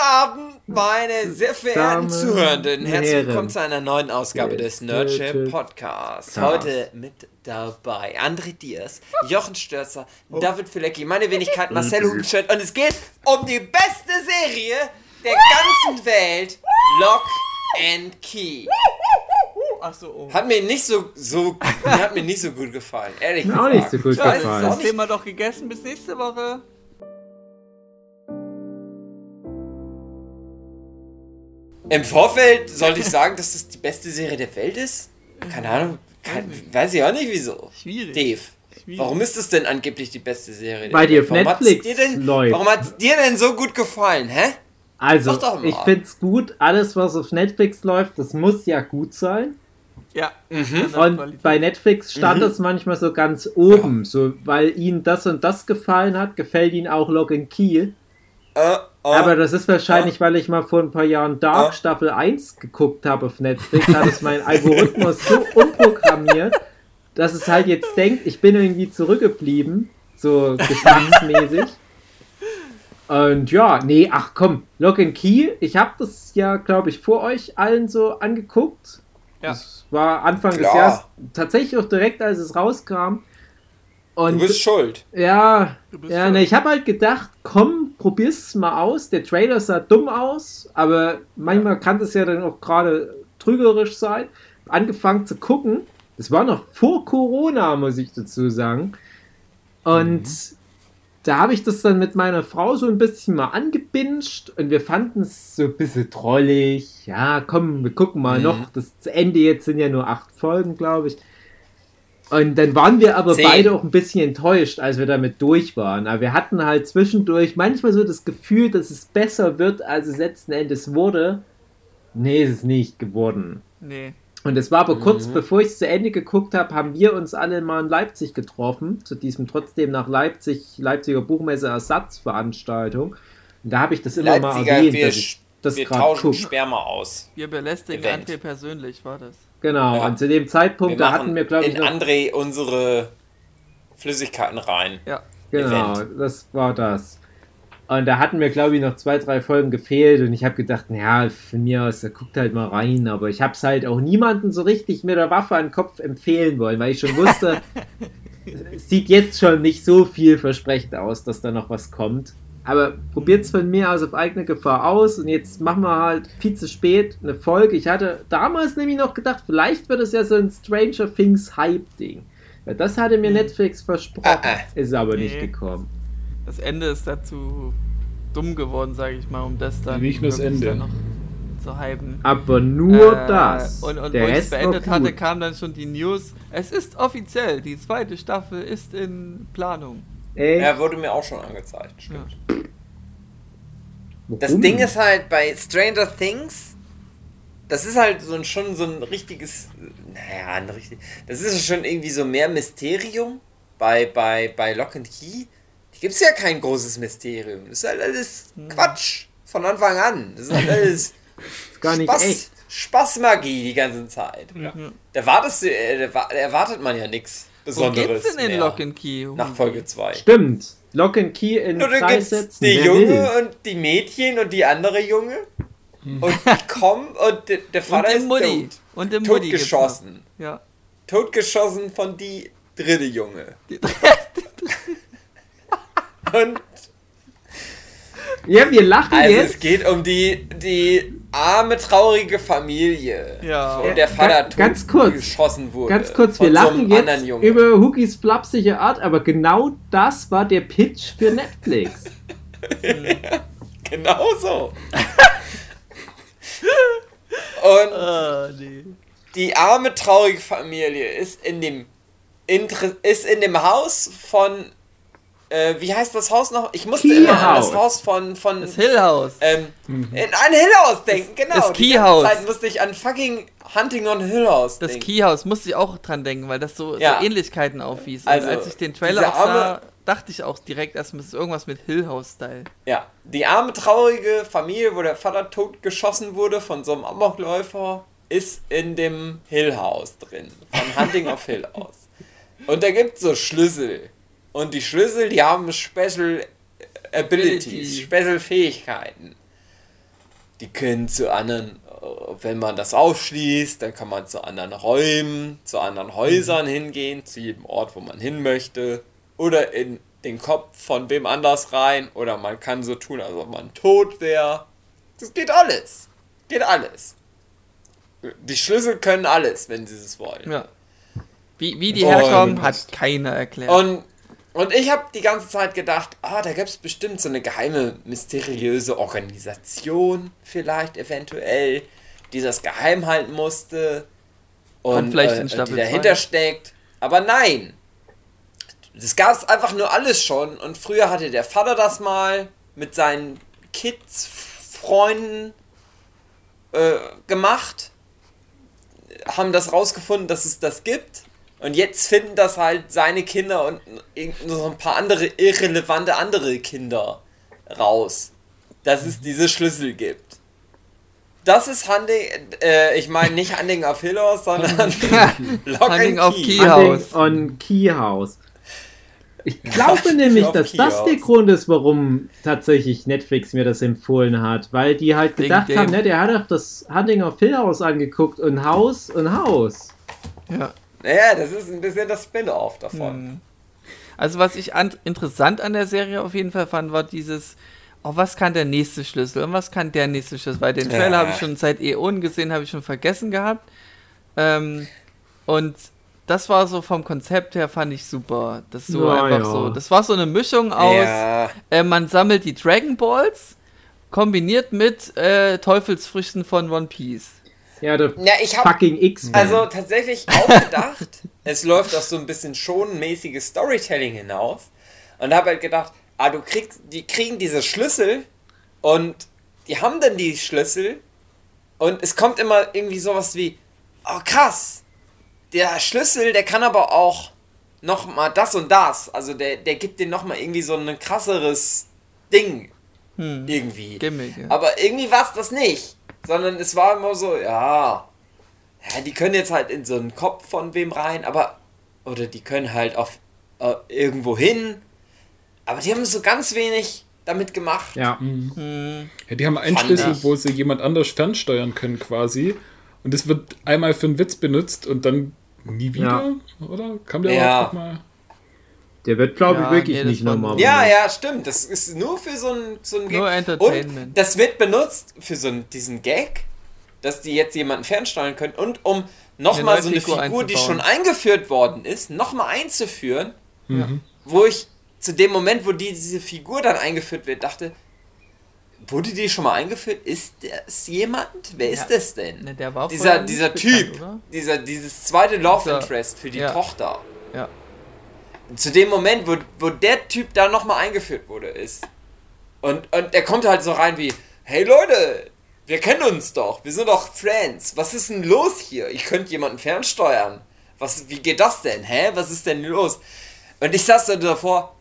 Abend, meine sehr verehrten Damen, Zuhörenden. Herzlich Herren. willkommen zu einer neuen Ausgabe Yes, des Nerdship Podcasts. Cast. Heute mit dabei André Diers, Jochen Störzer, David Filecki, meine Wenigkeit Marcel Hugenstedt und es geht um die beste Serie der ganzen Welt, Lock and Key. Ach so, oh. Hat mir nicht so, so hat mir nicht so gut gefallen, ehrlich gesagt. auch nicht so gut gefallen. Das. Thema doch gegessen. Bis nächste Woche. Im Vorfeld sollte ich sagen, dass das die beste Serie der Welt ist? Keine Ahnung. Kein, weiß ich auch nicht wieso. Schwierig. Dave, Schwierig. warum ist das denn angeblich die beste Serie die Welt? auf warum Netflix dir denn, läuft. Warum hat es dir denn so gut gefallen, hä? Also, Sag doch mal. ich find's gut, alles was auf Netflix läuft, das muss ja gut sein. Ja. Mhm. Und bei Netflix stand es manchmal so ganz oben, so weil ihnen das und das gefallen hat, gefällt ihnen auch Lock and Key. Äh, äh, Aber das ist wahrscheinlich, weil ich mal vor ein paar Jahren Dark. Staffel 1 geguckt habe auf Netflix, hat es mein Algorithmus so umprogrammiert, dass es halt jetzt denkt, ich bin irgendwie zurückgeblieben, so geschmacksmäßig. Und ja, nee, ach komm, Lock and Key, ich habe das ja, glaube ich, vor euch allen so angeguckt. Ja. Das war Anfang des Klar. Jahres, tatsächlich auch direkt, als es rauskam. du Und bist schuld. ja, Du bist ja, schon- ne, ich habe halt gedacht, komm, probier's es mal aus. Der Trailer sah dumm aus, aber manchmal kann das ja dann auch gerade trügerisch sein. Angefangen zu gucken. Das war noch vor Corona, muss ich dazu sagen. Und da habe ich das dann mit meiner Frau so ein bisschen mal angebinscht und wir fanden es so ein bisschen trollig. Ja, komm, wir gucken mal Mhm. noch. Das Ende jetzt sind ja nur acht Folgen, glaube ich. Und dann waren wir aber Zehn. beide auch ein bisschen enttäuscht, als wir damit durch waren. Aber wir hatten halt zwischendurch manchmal so das Gefühl, dass es besser wird, als es letzten Endes wurde. Nee, ist es nicht geworden. Nee. Und es war aber kurz Mhm. bevor ich es zu Ende geguckt habe, haben wir uns alle mal in Leipzig getroffen, zu diesem trotzdem nach Leipzig, Leipziger Buchmesse Ersatzveranstaltung. Und da habe ich das immer mal Leipziger, erwähnt, wir, dass ich das wir gerade tauschen gucke. Sperma aus. Wir belästigen Event. André persönlich, war das. Genau, Ja. und zu dem Zeitpunkt, Wir da hatten wir, glaube ich, in noch, André unsere Flüssigkeiten rein. Ja. Genau, Event. das war das. Und da hatten mir, glaube ich, noch zwei, drei Folgen gefehlt und ich habe gedacht, naja, von mir aus, da guckt halt mal rein. Aber ich habe es halt auch niemanden so richtig mit der Waffe an den Kopf empfehlen wollen, weil ich schon wusste, es sieht jetzt schon nicht so vielversprechend aus, dass da noch was kommt. Aber probiert es von mir aus auf eigene Gefahr aus und jetzt machen wir halt viel zu spät eine Folge. Ich hatte damals nämlich noch gedacht, vielleicht wird es ja so ein Stranger Things Hype-Ding. Weil das hatte mir Netflix versprochen, Ah, ah. ist aber nicht Nee. gekommen. Das Ende ist dazu dumm geworden, sage ich mal, um das dann Nicht nur das Ende. dann noch zu hypen. Aber nur Äh, das. Und, und Der wo ich es beendet hatte, kam dann schon die News. Es ist offiziell, die zweite Staffel ist in Planung. Ey, Ja, wurde mir auch schon angezeigt. Stimmt. Das warum? Ding ist halt bei Stranger Things, das ist halt so ein, schon so ein richtiges, naja, ein richtig, das ist schon irgendwie so mehr Mysterium. Bei, bei, bei Lock and Key, gibt es ja kein großes Mysterium. Das ist halt alles Quatsch. Von Anfang an. Das ist halt alles ist gar nicht Spaß, echt. Spaßmagie die ganze Zeit. Ja. Da, wartest du, äh, da erwartet man ja nichts Wo Besonderes. geht's denn in mehr Lock and Key? Nach Folge 2. Stimmt. Lock and Key in Nur drei gibt's Sätzen. die Wer Junge will? und die Mädchen und die andere Junge. Und die kommen und der, der Und Vater den ist Mutti. tot. Und gibt's Totgeschossen. Ja. Totgeschossen von die dritte Junge. Die- Und Ja, wir lachen also jetzt. es geht um die, die arme, traurige Familie. Ja. Wo der Vater Ga- ganz kurz. totgeschossen wurde. Ganz kurz, wir so lachen einem jetzt anderen Jungen. über Hookies flapsige Art, aber genau das war der Pitch für Netflix. Genau so. Und Ah, nee. die arme, traurige Familie ist in dem Inter ist in dem Haus von äh, wie heißt das Haus noch? Ich musste Key immer an das. Haus von von Das Hill House. ähm, in ein Hill House denken, genau. das Die Key House. Zeit musste ich an fucking Hunting on Hill House Das denken. Key House musste ich auch dran denken, weil das so, Ja. so Ähnlichkeiten aufwies. Also, als ich den Trailer auch sah, dachte ich auch direkt erstmal, es ist irgendwas mit Hill House-Style. Ja, die arme, traurige Familie, wo der Vater totgeschossen wurde von so einem Amokläufer, ist in dem Hill House drin. Von Hunting of Hill House. Und da gibt es so Schlüssel. Und die Schlüssel, die haben Special Abilities. Special Fähigkeiten. die können zu anderen, wenn man das aufschließt, dann kann man zu anderen Räumen, zu anderen Häusern hingehen, zu jedem Ort, wo man hin möchte. Oder in den Kopf von wem anders rein. Oder man kann so tun, als ob man tot wäre. Das geht alles. Geht alles. Die Schlüssel können alles, wenn sie es wollen. Ja. Wie, wie die herkommen, hat keiner erklärt. Und, und ich habe die ganze Zeit gedacht, ah, da gibt es bestimmt so eine geheime, mysteriöse Organisation, vielleicht eventuell, die das geheim halten musste. Und Kommt vielleicht äh, die dahinter zwei. steckt. Aber nein. Das gab es einfach nur alles schon. Und früher hatte der Vater das mal mit seinen Kids, Freunden äh, gemacht. Haben das rausgefunden, dass es das gibt. Und jetzt finden das halt seine Kinder und irgend- so ein paar andere irrelevante andere Kinder raus, dass es diese Schlüssel gibt. Das ist Hunting, äh, ich meine nicht Hunting of Hill House, sondern Lock Hunting and of Key. Key. House. on Key House. Ich glaube nämlich, auf dass das der. Grund ist, warum tatsächlich Netflix mir das empfohlen hat. Weil die halt gedacht dem. haben, ne, der hat doch das Hunting of Hill House angeguckt und Haus und Haus. ja. Naja, das ist ein bisschen das Spin-off davon. Hm. Also was ich an, interessant an der Serie auf jeden Fall fand, war dieses, oh, was kann der nächste Schlüssel und was kann der nächste Schlüssel? Weil den Trailer Ja. habe ich schon seit Äonen gesehen, habe ich schon vergessen gehabt. Ähm, und das war so vom Konzept her, fand ich super. Das so Ja, einfach ja. so. Das war so eine Mischung aus, Ja, äh, man sammelt die Dragon Balls, kombiniert mit äh, Teufelsfrüchten von One Piece. Ja, der ja ich habe fucking X-Men. Also tatsächlich auch gedacht, es läuft auf so ein bisschen schonenmäßiges Storytelling hinaus. Und habe halt gedacht, ah, du kriegst, die kriegen diese Schlüssel und die haben dann die Schlüssel und es kommt immer irgendwie sowas wie, oh krass, der Schlüssel, der kann aber auch noch mal das und das. Also der, der gibt dir noch mal irgendwie so ein krasseres Ding Hm. irgendwie. Gimmick, ja. Aber irgendwie war es das nicht. Sondern es war immer so, ja. Ja, die können jetzt halt in so einen Kopf von wem rein, aber. Oder die können halt auf äh, irgendwo hin. Aber die haben so ganz wenig damit gemacht. ja. Hm. Ja, die haben einen Fand Schlüssel, ich. wo sie jemand anders fernsteuern können quasi. Und es wird einmal für einen Witz benutzt und dann nie wieder, oder? Kam der Ja. mal? Der wird, glaube Ja, ich, wirklich nee, nicht nochmal. Ja, ja, stimmt. Das ist nur für so ein, so ein Nur Entertainment. Und das wird benutzt für so einen, diesen Gag, dass die jetzt jemanden fernsteuern können und um nochmal so eine Figur Figur, die schon eingeführt worden ist, nochmal einzuführen, Mhm. wo ich zu dem Moment, wo die, diese Figur dann eingeführt wird, dachte, wurde die schon mal eingeführt? Ist das jemand? Wer ist Ja. das denn? Ne, der war dieser dieser bekannt, Typ, oder? dieser, dieses zweite Love Dieser- Interest für die ja. Tochter. Ja. Zu dem Moment, wo, wo der Typ da nochmal eingeführt wurde, ist. Und, und der kommt halt so rein wie, hey Leute, wir kennen uns doch, wir sind doch Friends. Was ist denn los hier? Ich könnte jemanden fernsteuern. Was, wie geht das denn? Hä? Was ist denn los? Und ich saß da davor,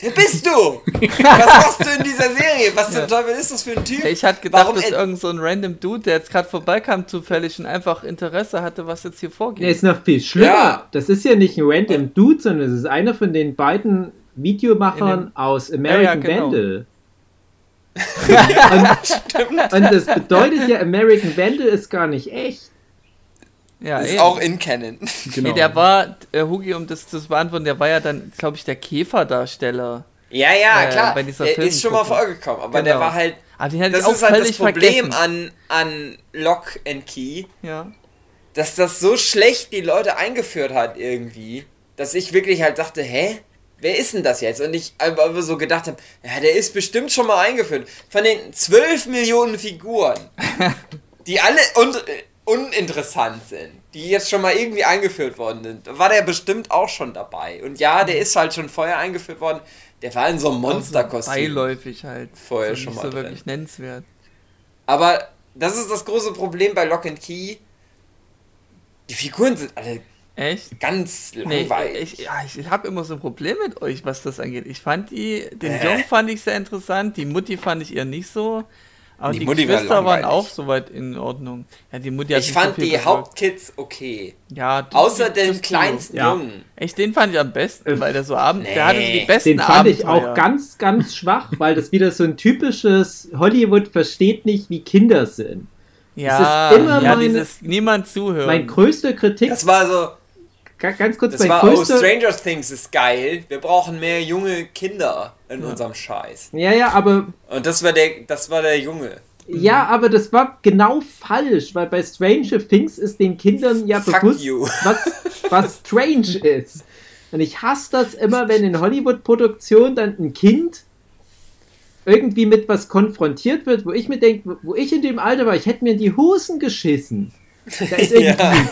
wer bist du? Was machst du in dieser Serie? Was zum Teufel ist das für ein Typ? Ich hatte gedacht, Warum dass en- irgend so ein random Dude, der jetzt gerade vorbeikam, zufällig und einfach Interesse hatte, was jetzt hier vorgeht. Der ist noch viel schlimmer. Ja. Das ist ja nicht ein random Dude, sondern es ist einer von den beiden Videomachern aus American Ja, ja, genau. Vandal. und, und das bedeutet ja, American Vandal ist gar nicht echt. Ja, ist eben. auch in Canon. Genau. Nee, der war, äh, Hugi, um das zu beantworten, der war ja dann, glaube ich, der Käferdarsteller. Ja, ja, Äh, klar. bei dieser Der ist schon mal vorgekommen, aber der Genau. war halt Aber den hätte Das ich auch ist halt das Problem vergessen. an, an Lock and Key, Ja. dass das so schlecht die Leute eingeführt hat irgendwie, dass ich wirklich halt dachte, hä? Wer ist denn das jetzt? Und ich einfach so gedacht habe, ja, der ist bestimmt schon mal eingeführt. Von den 12 Millionen Figuren, die alle un äh, uninteressant sind, die jetzt schon mal irgendwie eingeführt worden sind, war der bestimmt auch schon dabei. Und ja, der ist halt schon vorher eingeführt worden. Der war in so einem Monsterkostüm. Beiläufig halt. Vorher schon nicht mal so drin. wirklich nennenswert. Aber das ist das große Problem bei Lock and Key. Die Figuren sind alle Echt? ganz Nee, langweilig. ich, ja, ich habe immer so ein Problem mit euch, was das angeht. Ich fand die, den Äh. Jungen fand ich sehr interessant, die Mutti fand ich eher nicht so. Aber Die die, Mutti war Geschwister waren langweilig. auch soweit in Ordnung. Ja, die Mutti hat Ich so fand viel die bewirkt. Hauptkids okay. Ja, die- Außer die- den das- kleinsten Ja. Jungen. Echt, den fand ich am besten, Äh, weil der so abend, nee. der hatte so die besten Den fand ich Abenteuer. auch ganz, ganz schwach, weil das wieder so ein typisches Hollywood versteht nicht, wie Kinder sind. Ja, Es ist immer ja meine- dieses niemand zuhören. Mein größter Kritik, Das war so, ganz kurz, das mein war, oh, größter, Stranger Things ist geil. Wir brauchen mehr junge Kinder in unserem Scheiß. ja, ja, aber Und das war der, das war der Junge. Ja, aber das war genau falsch, weil bei Stranger Things ist den Kindern ja Fuck bewusst, you. was, was strange ist. Und ich hasse das immer, wenn in Hollywood-Produktionen dann ein Kind irgendwie mit was konfrontiert wird, wo ich mir denke, wo ich in dem Alter war, ich hätte mir in die Hosen geschissen. Da ist irgendwie ein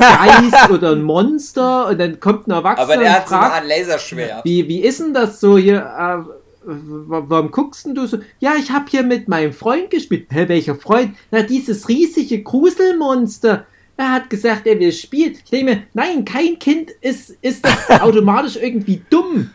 Geist oder ein Monster und dann kommt ein Erwachsener Aber der und hat so eine fragt, Art Laserschwert. wie, wie ist denn das so hier? Äh, warum guckst denn du so? Ja, ich habe hier mit meinem Freund gespielt. Hä, welcher Freund? Na, dieses riesige Gruselmonster. Er hat gesagt, er will spielen. Ich denke mir, nein, kein Kind ist, ist das automatisch irgendwie dumm.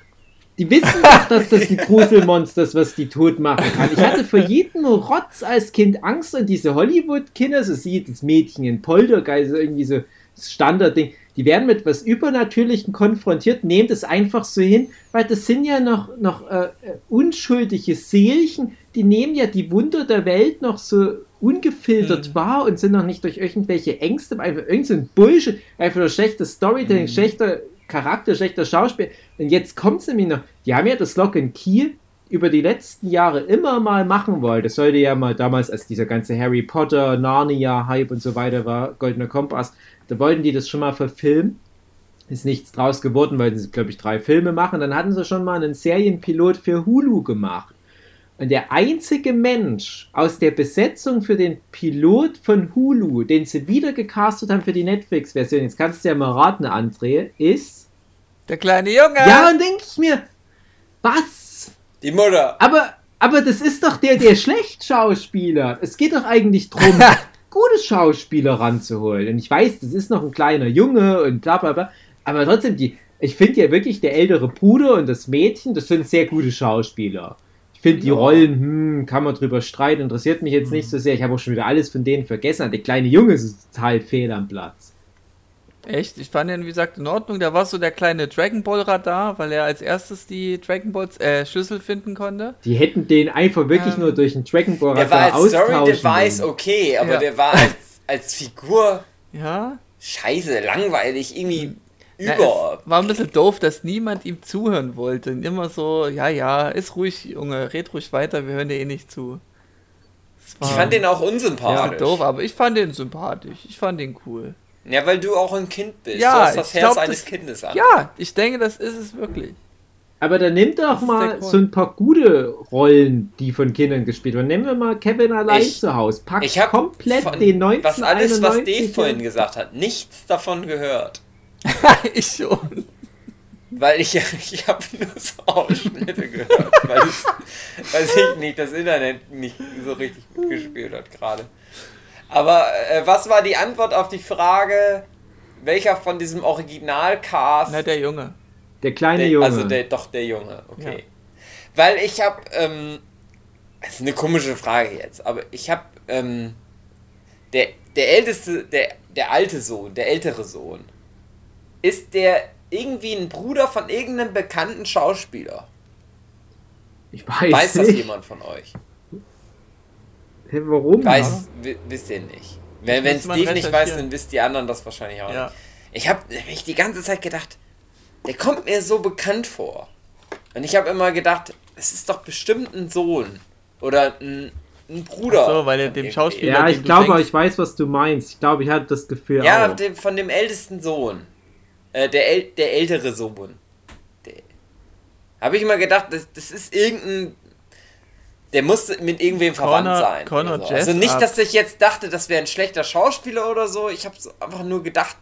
Die wissen doch, dass das ein Gruselmonster ist, was die tot machen kann. Ich hatte vor jedem Rotz als Kind Angst und diese Hollywood-Kinder, so sieht das Mädchen in Poltergeist, irgendwie so das Standardding, die werden mit was Übernatürlichen konfrontiert, nehmen das einfach so hin, weil das sind ja noch, noch äh, äh, unschuldige Seelchen, die nehmen ja die Wunder der Welt noch so ungefiltert wahr und sind noch nicht durch irgendwelche Ängste, einfach irgend so ein Bullshit, einfach nur schlechtes Storytelling, schlechter Charakter, schlechter Schauspiel. Und jetzt kommt es nämlich noch, die haben ja das Lock and Key über die letzten Jahre immer mal machen wollen. Das sollte ja mal damals, als dieser ganze Harry Potter, Narnia-Hype und so weiter war, Goldener Kompass, da wollten die das schon mal verfilmen. Ist nichts draus geworden, weil sie, glaube ich, drei Filme machen. Dann hatten sie schon mal einen Serienpilot für Hulu gemacht. Und der einzige Mensch aus der Besetzung für den Pilot von Hulu, den sie wieder gecastet haben für die Netflix-Version, jetzt kannst du ja mal raten, André, ist. Der kleine Junge. Ja, und denke ich mir, was? Die Mutter. Aber, aber das ist doch der, der schlecht Schauspieler. Es geht doch eigentlich darum, gute Schauspieler ranzuholen. Und ich weiß, das ist noch ein kleiner Junge und bla bla bla. Aber trotzdem, die, ich finde ja wirklich, der ältere Bruder und das Mädchen, das sind sehr gute Schauspieler. Ich finde die Ja. Rollen, hm, kann man drüber streiten, interessiert mich jetzt nicht so sehr. Ich habe auch schon wieder alles von denen vergessen. Der kleine Junge ist total fehl am Platz. Echt? Ich fand ihn, wie gesagt, in Ordnung. Der war so der kleine Dragon Ball Radar, weil er als erstes die Dragon Balls äh, Schlüssel finden konnte. Die hätten den einfach wirklich Ähm, nur durch einen Dragon Ball Der war als Story-Device okay, aber Ja. der war als, als Figur Ja. scheiße, langweilig, irgendwie Na, über. es war ein bisschen doof, dass niemand ihm zuhören wollte. Und immer so, ja, ja, ist ruhig, Junge, red ruhig weiter, wir hören dir eh nicht zu. Ich fand den auch ja, unsympathisch. doof, aber ich fand den sympathisch. Ich fand den cool. Ja, weil du auch ein Kind bist. Ja, du hast das ich Herz glaub, eines das- Kindes an. Ja, ich denke, das ist es wirklich. Aber dann nimm doch mal so ein paar gute Rollen, die von Kindern gespielt werden. Nehmen wir mal Kevin allein Ich- zu Hause. Pack Ich habe komplett den 1991 was alles, was Dave vorhin gesagt hat, nichts davon gehört. ich schon. Weil ich, ich habe nur so Ausschnitte gehört. weil es, weiß ich nicht, das Internet nicht so richtig mitgespielt hat gerade. Aber äh, was war die Antwort auf die Frage, welcher von diesem Originalcast Na, der Junge. Der kleine Der- Junge. Also der, doch der Junge, okay. Weil ich habe, ähm, das ist eine komische Frage jetzt, aber ich habe, ähm, der, der älteste, der, der alte Sohn, der ältere Sohn, ist der irgendwie ein Bruder von irgendeinem bekannten Schauspieler? ich weiß, Weiß das nicht. jemand von euch? Hä, warum? Weiß, wi- wisst ihr nicht. Wenn es Dave nicht weiß, dann wisst die anderen das wahrscheinlich auch Ja. nicht. Ich habe nämlich die ganze Zeit gedacht, der kommt mir so bekannt vor. Und ich habe immer gedacht, es ist doch bestimmt ein Sohn. Oder ein, ein Bruder. Ach so, weil er dem. Schauspieler- ja, ich glaube, denkst. ich weiß, was du meinst. Ich glaube, ich hatte das Gefühl Ja, auch. dem, von dem ältesten Sohn. Äh, der, äl der ältere Sohn. Habe ich immer gedacht, das, das ist irgendein. Der muss mit irgendwem verwandt Connor- sein. Connor so. Also nicht, dass ich jetzt dachte, das wäre ein schlechter Schauspieler oder so. Ich habe so einfach nur gedacht,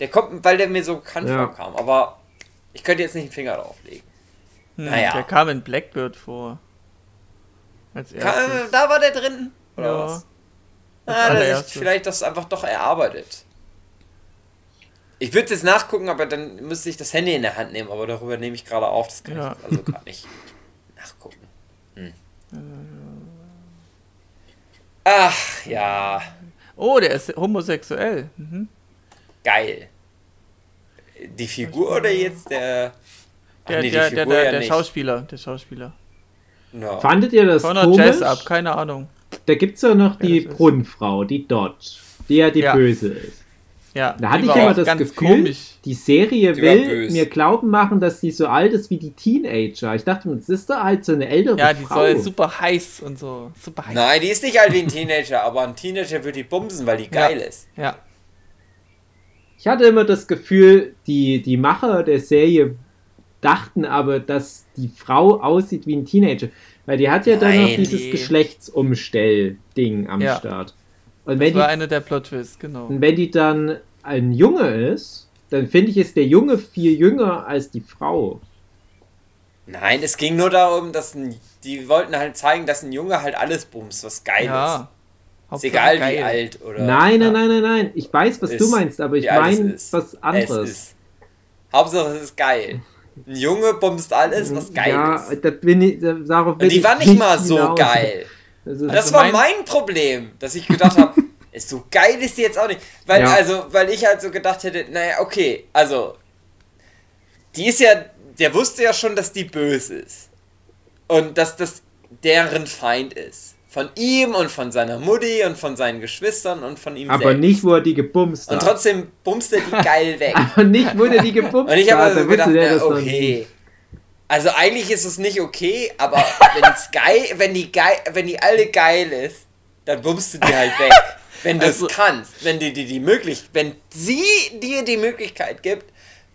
der kommt, weil der mir so bekannt Ja. vorkam. Aber ich könnte jetzt nicht den Finger drauflegen. Hm, Naja. Der kam in Blackbird vor. Als Ka- erstes. da war der drin? Oder Ja. was? Ah, das vielleicht das einfach doch erarbeitet. Ich würde jetzt nachgucken, aber dann müsste ich das Handy in der Hand nehmen, aber darüber nehme ich gerade auf. Das kann Ja. ich also gerade nicht nachgucken. Ach ja, Oh, der ist homosexuell. Mhm. geil. Die Figur oder jetzt der. Ach Der, nee, die der, der, der, ja der. Schauspieler. Der Schauspieler. Ja. Fandet ihr das Von der komisch? Jazz ab, keine Ahnung. Da gibt es ja noch die das ist- Brunnenfrau, die Dodge, die ja die Ja. Böse ist. Ja, Da hatte ich immer das Gefühl, komisch. die Serie Die will mir glauben machen, dass sie so alt ist wie die Teenager. Ich dachte, das ist doch halt so eine ältere Ja, die Frau. soll super heiß und so. Super heiß. Nein, die ist nicht alt wie ein Teenager, aber ein Teenager wird die bumsen, weil die geil ist. Ja. Ich hatte immer das Gefühl, die, die Macher der Serie dachten aber, dass die Frau aussieht wie ein Teenager. Weil die hat ja dann noch Nein, dieses die- Geschlechtsumstell-Ding am Ja. Start. Und wenn, Das war die, einer der Plot-Twists, genau. und wenn die dann ein Junge ist, dann finde ich, ist der Junge viel jünger als die Frau. Nein, es ging nur darum, dass ein, die wollten halt zeigen, dass ein Junge halt alles bumst, was geil ist. Ja. Ist Hauptsache egal geil. wie alt oder. Nein, nein, nein, nein, nein. Ich weiß, was Ist. du meinst, aber ich meine ist. was Es anderes. ist. Hauptsache es ist geil. Ein Junge bumst alles, was geil ja, ist. da bin ich, da, darauf Und die ich war nicht mal so hinaus. geil. Das Das war mein- mein Problem, dass ich gedacht habe, ist so geil ist die jetzt auch nicht. Weil, Ja. also, weil ich halt so gedacht hätte, naja, okay, also, die ist ja, der wusste ja schon, dass die böse ist. Und dass das deren Feind ist. Von ihm und von seiner Mutti und von seinen Geschwistern und von ihm aber selbst. nicht, wo er die gebumst und hat. trotzdem bumst er die geil weg. Aber nicht, wo der die gebumst Und ich habe hat. also da gedacht, na, okay. Also eigentlich ist es nicht okay, aber wenn's geil, wenn die geil, wenn die alle geil ist, dann bummst du die halt weg. Wenn du Also- es kannst, wenn die, die, die möglich, wenn sie dir die Möglichkeit gibt,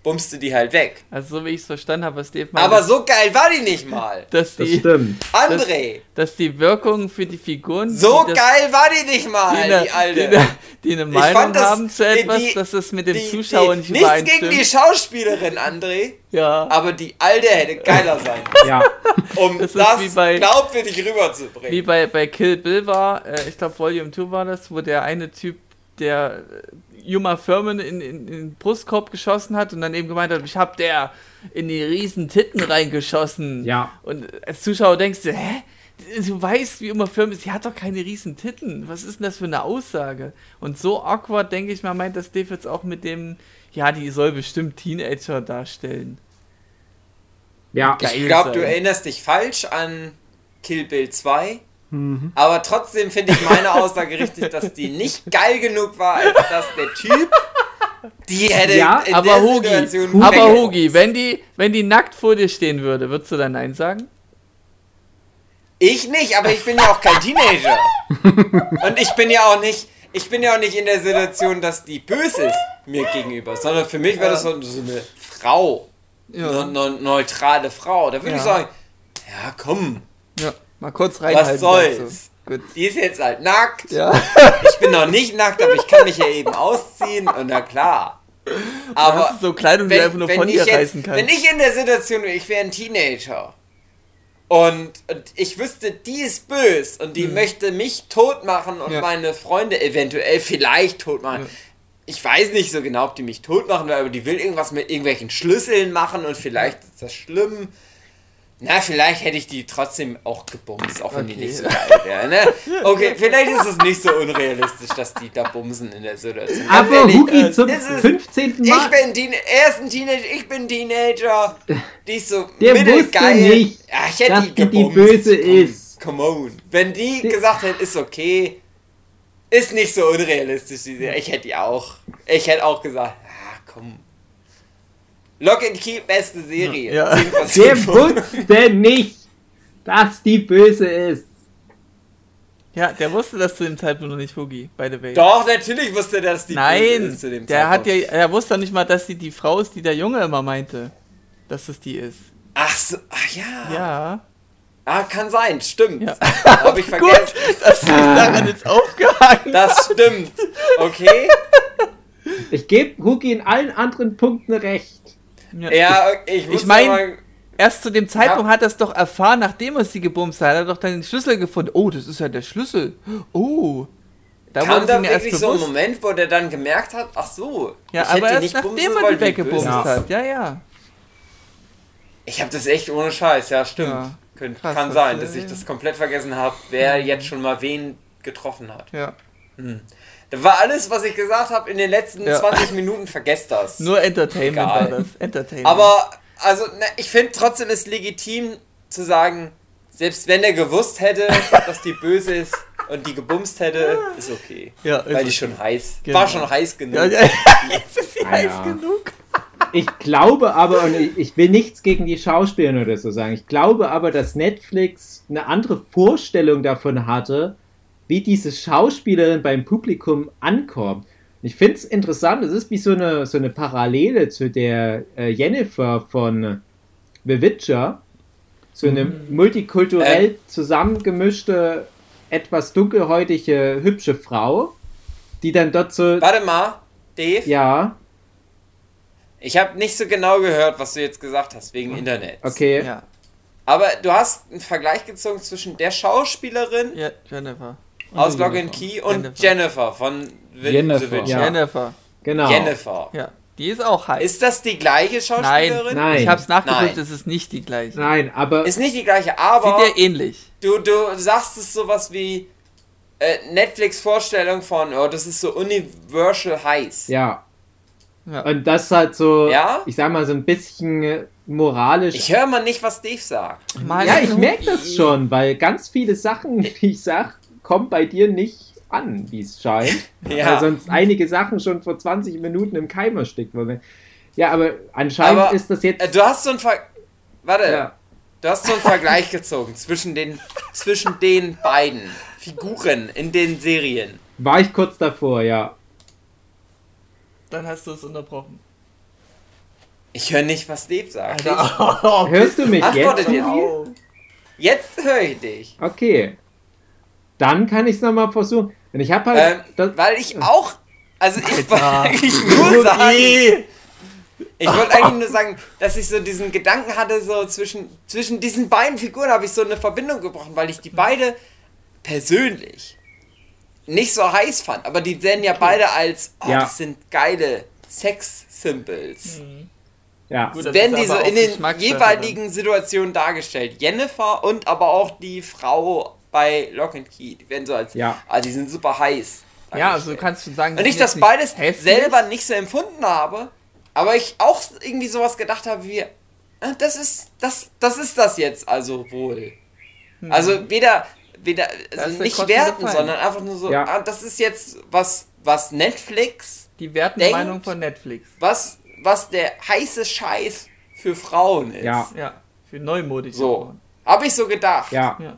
bummst du die halt weg. Also so wie ich es verstanden habe, was Dave meinte, Aber so geil war die nicht mal. dass Das die, stimmt. André, dass die Wirkung für die Figuren, so die das, geil war die nicht mal, die, die, eine, alte. die, eine, die eine Meinung das- haben zu die- etwas, die- dass das mit dem Die- Zuschauer die, nicht nichts übereinstimmt. gegen die Schauspielerin, André, ja. aber die alte hätte geiler sein Ja. um Das das, bei- glaubwürdig rüberzubringen. Wie bei, bei Kill Bill war, äh, ich glaube Volume 2 war das, wo der eine Typ, der äh, Juma Thurman in, in, in den Brustkorb geschossen hat und dann eben gemeint hat, ich hab der in die riesen Titten reingeschossen. Ja. Und als Zuschauer denkst du, hä? Du weißt, wie immer Thurman ist, sie hat doch keine riesen Titten. Was ist denn das für eine Aussage? Und so awkward, denke ich mal, meint das Dave jetzt auch mit dem, ja, die soll bestimmt Teenager darstellen. Ja. Geil. Ich glaube, du erinnerst dich falsch an Kill Bill 2. Mhm. Aber trotzdem finde ich meine Aussage richtig, dass die nicht geil genug war, als dass der Typ die hätte Ja, in aber der Hugi, Situation Aber. Hugi, wenn die, wenn die nackt vor dir stehen würde, würdest du dann Nein sagen? Ich nicht, aber ich bin ja auch kein Teenager. Und ich bin ja auch nicht, ich bin ja auch nicht in der Situation, dass die böse ist mir gegenüber, sondern für mich wäre das so, so eine Frau. Ja. Eine ne, neutrale Frau. Da würde Ja. ich sagen, ja komm, Ja, mal kurz reinhalten. was soll's? Gut. Die ist jetzt halt nackt. Ja. Ich bin noch nicht nackt, aber ich kann mich ja eben ausziehen und na klar. Aber das ist so Kleidung, die du einfach wenn, nur wenn, von ich dir jetzt, reißen kannst. wenn ich in der Situation wäre, ich wäre ein Teenager und, und ich wüsste, die ist böse und die möchte mich tot machen und. Ja. meine Freunde eventuell vielleicht tot machen. Ja. Ich weiß nicht so genau, ob die mich tot machen will, aber die will irgendwas mit irgendwelchen Schlüsseln machen und vielleicht ist das schlimm. Na, vielleicht hätte ich die trotzdem auch gebumst, auch wenn die Okay. nicht so geil wäre. Ne? Okay, vielleicht ist es nicht so unrealistisch, dass die da bumsen in der Situation. Aber ehrlich, Hugi zum ist- 15. ich Mal. bin Teen er ist ein Teenager, ich bin Teenager. Die ist so Der mittelgeil. wusste nicht, ja, ich hätte dass die die die gebumst. Böse Komm, ist. Come on. Wenn die Die- gesagt hätte, ist okay, ist nicht so unrealistisch. Diese. Ich hätte die auch. Ich hätte auch gesagt, ah, komm. Lock and Key, beste Serie. Ja. 10 von 10 Der Punkten. wusste nicht, dass die böse ist. ja, der wusste das zu dem Zeitpunkt noch nicht, Hugi, by the way. Doch, natürlich wusste der, dass die böse Nein, ist zu dem der hat ja, Zeitpunkt. er wusste doch nicht mal, dass sie die Frau ist, die der Junge immer meinte, dass es die ist. Ach so, ach ja. Ja. Ah, kann sein, stimmt. Ja. Hab ich Gut, vergessen. dass du daran jetzt aufgehangen Das stimmt. Okay. Ich gebe Hugi in allen anderen Punkten recht. Ja, ich muss Ich mein- aber- Erst zu dem Zeitpunkt hat er es doch erfahren, nachdem er sie gebumst hat. Er hat doch dann den Schlüssel gefunden. Oh, das ist ja der Schlüssel. Oh. Da kam da wirklich so ein. Moment, wo der dann gemerkt hat, ach so, Ja, ich aber hätte erst nachdem er die weggebumst hat. Ja, ja. Ich habe das echt ohne Scheiß, ja, stimmt. Ja. Könnt, Krass, kann sein, äh, dass ich ja. das komplett vergessen habe, wer jetzt schon mal wen getroffen hat. Ja. Hm. Das war alles, was ich gesagt habe in den letzten Ja. 20 Minuten. Vergesst das. Nur Entertainment Egal. war das. Entertainment. Aber, also, ne, ich finde trotzdem ist legitim zu sagen, selbst wenn er gewusst hätte, dass die böse ist und die gebumst hätte, ist okay. ja, ist Weil die schon heiß, Genau. war schon heiß genug. Ja, ja, jetzt ist sie Ah, heiß genug. Ich glaube aber, und ich, ich will nichts gegen die Schauspieler oder so sagen, ich glaube aber, dass Netflix eine andere Vorstellung davon hatte, wie diese Schauspielerin beim Publikum ankommt. Ich finde es interessant, es ist wie so eine, so eine Parallele zu der äh, Jennifer von The Witcher. So eine multikulturell zusammengemischte, etwas dunkelhäutige, hübsche Frau, die dann dort so, Warte mal, Dave. ja, Ich habe nicht so genau gehört, was du jetzt gesagt hast, wegen Internet. okay, Ja, Aber du hast einen Vergleich gezogen zwischen der Schauspielerin ja, Jennifer. Aus Lock and Key und Jennifer. Jennifer, von Jennifer. Ja. Jennifer. genau. Jennifer. Ja, die ist auch heiß. Ist das die gleiche Schauspielerin? Nein. Ich hab's nachgeguckt, Nein. es ist nicht die gleiche. Nein, aber Ist nicht die gleiche, aber Sieht ja ähnlich. du, du sagst es sowas wie äh, Netflix-Vorstellung von, oh, das ist so universal heiß. ja. Ja. Und das halt so, Ja? ich sag mal, so ein bisschen moralisch. Ich höre mal nicht, was Dave sagt. Mann, ja, ich merke das schon, weil ganz viele Sachen, die ich sag, kommen bei dir nicht an, wie es scheint. Ja. Weil sonst einige Sachen schon vor 20 Minuten im Keim erstickt wurden. Ja, aber anscheinend Aber, ist das jetzt. Äh, du hast so ein Ver Warte, ja. du hast so einen Vergleich gezogen zwischen den, zwischen den beiden Figuren in den Serien. War ich kurz davor, ja. Dann hast du es unterbrochen. Ich höre nicht, was Dave sagt. Hörst du mich jetzt? jetzt. Jetzt höre ich dich. Okay. Dann kann ich es nochmal versuchen. Und ich habe halt. Ähm, das, weil ich auch. Also ich wollte eigentlich nur sagen. Ich wollte eigentlich nur sagen, dass ich so diesen Gedanken hatte, so zwischen, zwischen diesen beiden Figuren habe ich so eine Verbindung gebrochen, weil ich die beide persönlich nicht so heiß fand. Aber die sehen ja beide als, oh, Ja. das sind geile Sex-Symbols. ja. Gut, Werden die so in den jeweiligen Situationen dargestellt. Jennifer und aber auch die Frau bei Lock and Key. Die werden so als, Ja. ah, die sind super heiß. Ja, also du kannst schon sagen, Und ich das beides hässlich. selber nicht so empfunden habe, aber ich auch irgendwie sowas gedacht habe wie, ah, das ist, das, das ist das jetzt also wohl. Also weder, weder, Hm. also nicht werten, sondern einfach nur so, Ja. ah, das ist jetzt was, was Netflix, Die wertende Meinung von Netflix. was, was der heiße Scheiß für Frauen ist. Ja. Ja, für neumodisch. So. Habe ich so gedacht. Ja. Ja.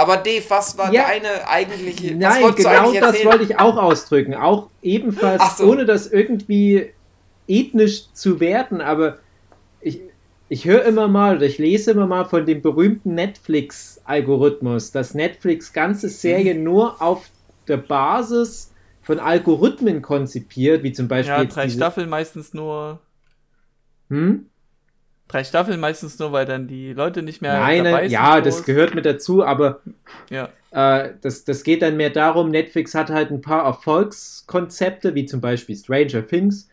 Aber Dave, was war Ja. deine eigentliche, was Nein, genau eigentlich das wollte ich auch ausdrücken. Auch ebenfalls, so. ohne das irgendwie ethnisch zu werten, aber ich, ich höre immer mal oder ich lese immer mal von dem berühmten Netflix-Algorithmus, dass Netflix ganze Serien Mhm. nur auf der Basis von Algorithmen konzipiert, wie zum Beispiel Ja, drei diese, Staffeln meistens nur. Hm? Drei Staffeln meistens nur, weil dann die Leute nicht mehr Nein, dabei sind. ja, das gehört mit dazu, aber Ja. Äh, das, das geht dann mehr darum, Netflix hat halt ein paar Erfolgskonzepte, wie zum Beispiel Stranger Things.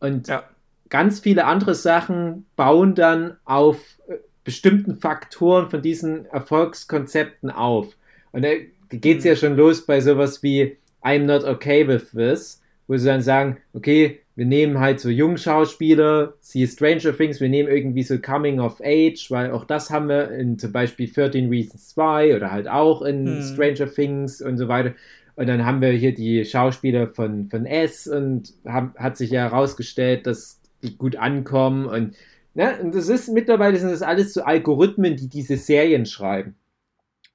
Und Ja. ganz viele andere Sachen bauen dann auf äh, bestimmten Faktoren von diesen Erfolgskonzepten auf. Und da geht es Mhm. ja schon los bei sowas wie I'm not okay with this, wo sie dann sagen, okay, wir nehmen halt so Jungschauspieler, siehe Stranger Things, wir nehmen irgendwie so Coming of Age, weil auch das haben wir in zum Beispiel 13 Reasons 2 oder halt auch in Mhm. Stranger Things und so weiter. Und dann haben wir hier die Schauspieler von, von S und haben, hat sich ja herausgestellt, dass die gut ankommen und, ne, und das ist mittlerweile sind das alles so Algorithmen, die diese Serien schreiben.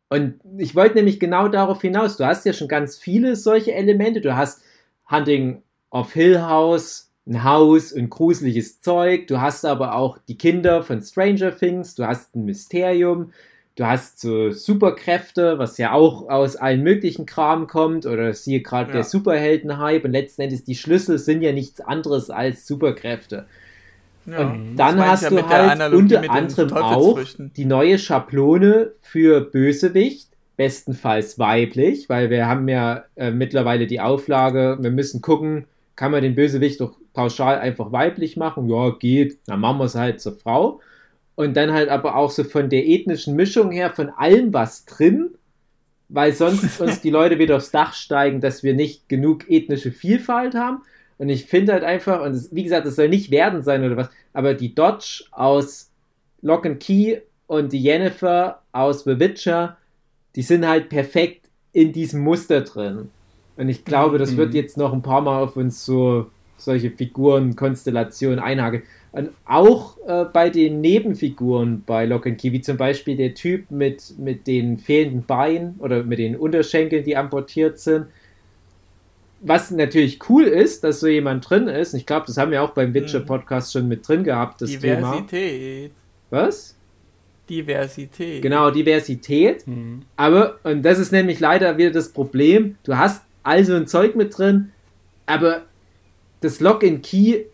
Und ich wollte nämlich genau darauf hinaus. Du hast ja schon ganz viele solche Elemente. Du hast Hunting of Hill House, ein Haus und gruseliges Zeug. Du hast aber auch die Kinder von Stranger Things. Du hast ein Mysterium. Du hast so Superkräfte, was ja auch aus allen möglichen Kram kommt. Oder siehe gerade Ja. der Superhelden-Hype. Und letzten Endes, die Schlüssel sind ja nichts anderes als Superkräfte. ja. Und dann hast ja du halt unter anderem auch die neue Schablone für Bösewicht, bestenfalls weiblich, weil wir haben ja äh, mittlerweile die Auflage, wir müssen gucken, kann man den Bösewicht doch pauschal einfach weiblich machen? Ja, geht, dann machen wir es halt zur Frau. Und dann halt aber auch so von der ethnischen Mischung her, von allem was drin, weil sonst uns die Leute wieder aufs Dach steigen, dass wir nicht genug ethnische Vielfalt haben. Und ich finde halt einfach, und es, wie gesagt, es soll nicht werden sein oder was, aber die Dodge aus Lock and Key und die Jennifer aus The Witcher, die sind halt perfekt in diesem Muster drin. Und ich glaube, das wird jetzt noch ein paar Mal auf uns so solche Figuren, Konstellationen einhaken. Und auch äh, bei den Nebenfiguren bei Lock and Key, wie zum Beispiel der Typ mit, mit den fehlenden Beinen oder mit den Unterschenkeln, die amputiert sind. Was natürlich cool ist, dass so jemand drin ist. Und ich glaube, das haben wir auch beim Witcher-Podcast schon mit drin gehabt, das Thema. Diversität. Was? Diversität. Genau, Diversität. Aber, und das ist nämlich leider wieder das Problem, du hast also ein Zeug mit drin, aber das Lock and Key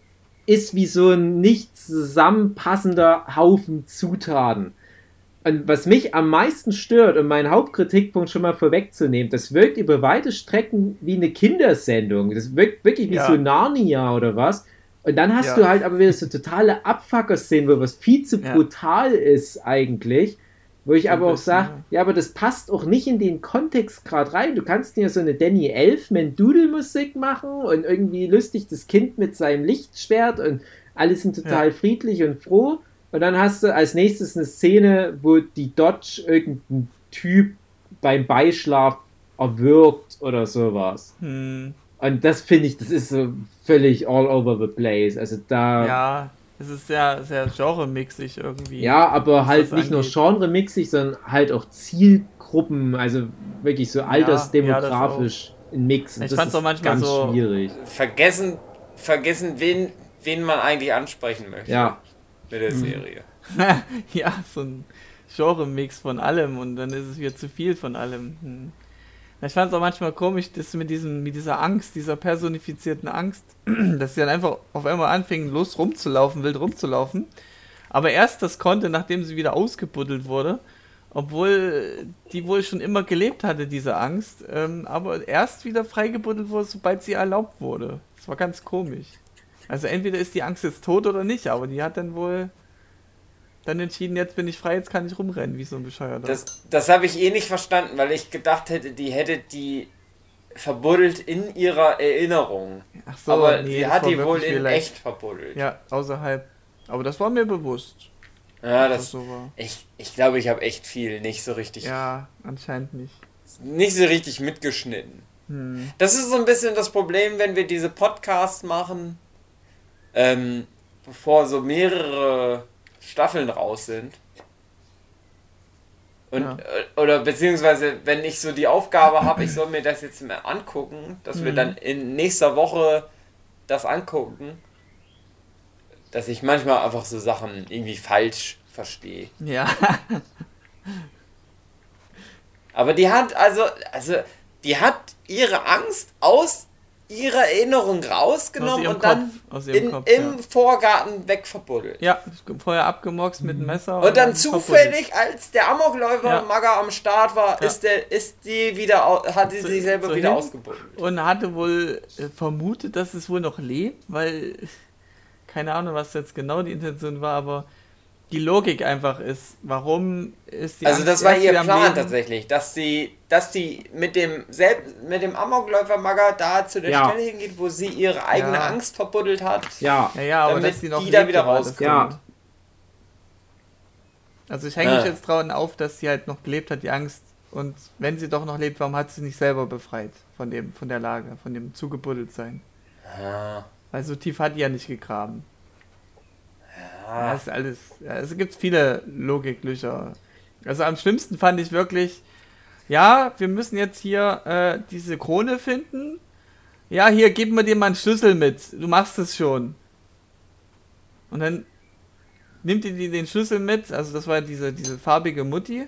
ist wie so ein nicht zusammenpassender Haufen Zutaten. Und was mich am meisten stört, um meinen Hauptkritikpunkt schon mal vorwegzunehmen, das wirkt über weite Strecken wie eine Kindersendung. Das wirkt wirklich wie Ja. so Narnia oder was. Und dann hast Ja. du halt aber wieder so totale Abfucker-Szenen, wo was viel zu Ja. brutal ist eigentlich. Wo ich aber auch sage, ja, aber das passt auch nicht in den Kontext gerade rein. Du kannst dir so eine Danny Elfman Dudelmusik machen und irgendwie lustig das Kind mit seinem Lichtschwert und alle sind total Ja. friedlich und froh. Und dann hast du als nächstes eine Szene, wo die Dodge irgendein Typ beim Beischlaf erwürgt oder sowas. Hm, Und das finde ich, das ist so völlig all over the place. Also da. ja, es ist sehr, sehr genre-mixig irgendwie. Ja, aber halt nicht nur angeht. genre-mixig, sondern halt auch Zielgruppen, also wirklich so altersdemografisch ein Mix. Und Ich das fand's ist auch manchmal ganz so- schwierig. Vergessen, vergessen wen, wen man eigentlich ansprechen möchte Ja, mit der Serie. ja, so ein Genre-Mix von allem und dann ist es wieder zu viel von allem. Hm. Ich fand es auch manchmal komisch, dass mit, diesem, mit dieser Angst, dieser personifizierten Angst, dass sie dann einfach auf einmal anfingen, los rumzulaufen, wild rumzulaufen. Aber erst das konnte, nachdem sie wieder ausgebuddelt wurde, obwohl die wohl schon immer gelebt hatte, diese Angst, ähm, aber erst wieder freigebuddelt wurde, sobald sie erlaubt wurde. Das war ganz komisch. Also entweder ist die Angst jetzt tot oder nicht, aber die hat dann wohl dann entschieden, jetzt bin ich frei, jetzt kann ich rumrennen, wie so ein Bescheuerter. Das, das habe ich eh nicht verstanden, weil ich gedacht hätte, die hätte die verbuddelt in ihrer Erinnerung. Ach so, Aber nee, sie hat die wohl in echt verbuddelt. Ja, außerhalb. Aber das war mir bewusst, Ja, das, das so war. ich, ich glaube, ich habe echt viel nicht so richtig, Ja, anscheinend nicht. nicht so richtig mitgeschnitten. Hm. Das ist so ein bisschen das Problem, wenn wir diese Podcasts machen, ähm, bevor so mehrere Staffeln raus sind. Und, Ja. äh, oder beziehungsweise, wenn ich so die Aufgabe habe, ich soll mir das jetzt mal angucken, dass wir Mhm. dann in nächster Woche das angucken, dass ich manchmal einfach so Sachen irgendwie falsch verstehe. Ja, Aber die hat also, also, die hat ihre Angst aus ihrer Erinnerung rausgenommen und dann Kopf, aus ihrem in, Kopf, im ja. Vorgarten wegverbuddelt. ja, vorher abgemorxt mit dem Messer. Und dann verbuddelt. zufällig, als der Amokläufer Ja. Magger am Start war, Ja. ist der, ist die wieder, hat die So- sich selber so wieder ausgebuddelt. Und hatte wohl äh, vermutet, dass es wohl noch lebt, weil keine Ahnung, was jetzt genau die Intention war, aber die Logik einfach ist, warum ist die Also Angst das war ihr Plan Leben? tatsächlich, dass sie, dass sie mit dem selbst, mit dem Amokläufer Magger da zu der Ja. Stelle hingeht, wo sie ihre eigene Ja. Angst verbuddelt hat. ja. Ja, ja, aber damit dass die noch die da wieder rauskommen. Ja. Also ich hänge mich jetzt drauf auf, dass sie halt noch gelebt hat, die Angst. Und wenn sie doch noch lebt, warum hat sie nicht selber befreit von dem, von der Lage, von dem zugebuddelt sein? Ah, Weil so tief hat die ja nicht gegraben. Ja, ah. ist alles. Ja, es gibt viele Logiklöcher. Also am schlimmsten fand ich wirklich, ja, wir müssen jetzt hier äh, diese Krone finden. Ja, hier, gib mir dir mal einen Schlüssel mit. Du machst es schon. Und dann nimmt die den Schlüssel mit. Also das war diese, diese farbige Mutti.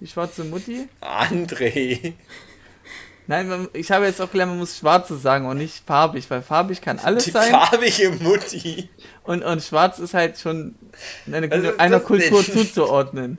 Die schwarze Mutti. André. Nein, ich habe jetzt auch gelernt, man muss schwarze sagen und nicht farbig, weil farbig kann alles Die sein. farbige Mutti. Und, und schwarz ist halt schon einer, Was ist einer Kultur denn? zuzuordnen.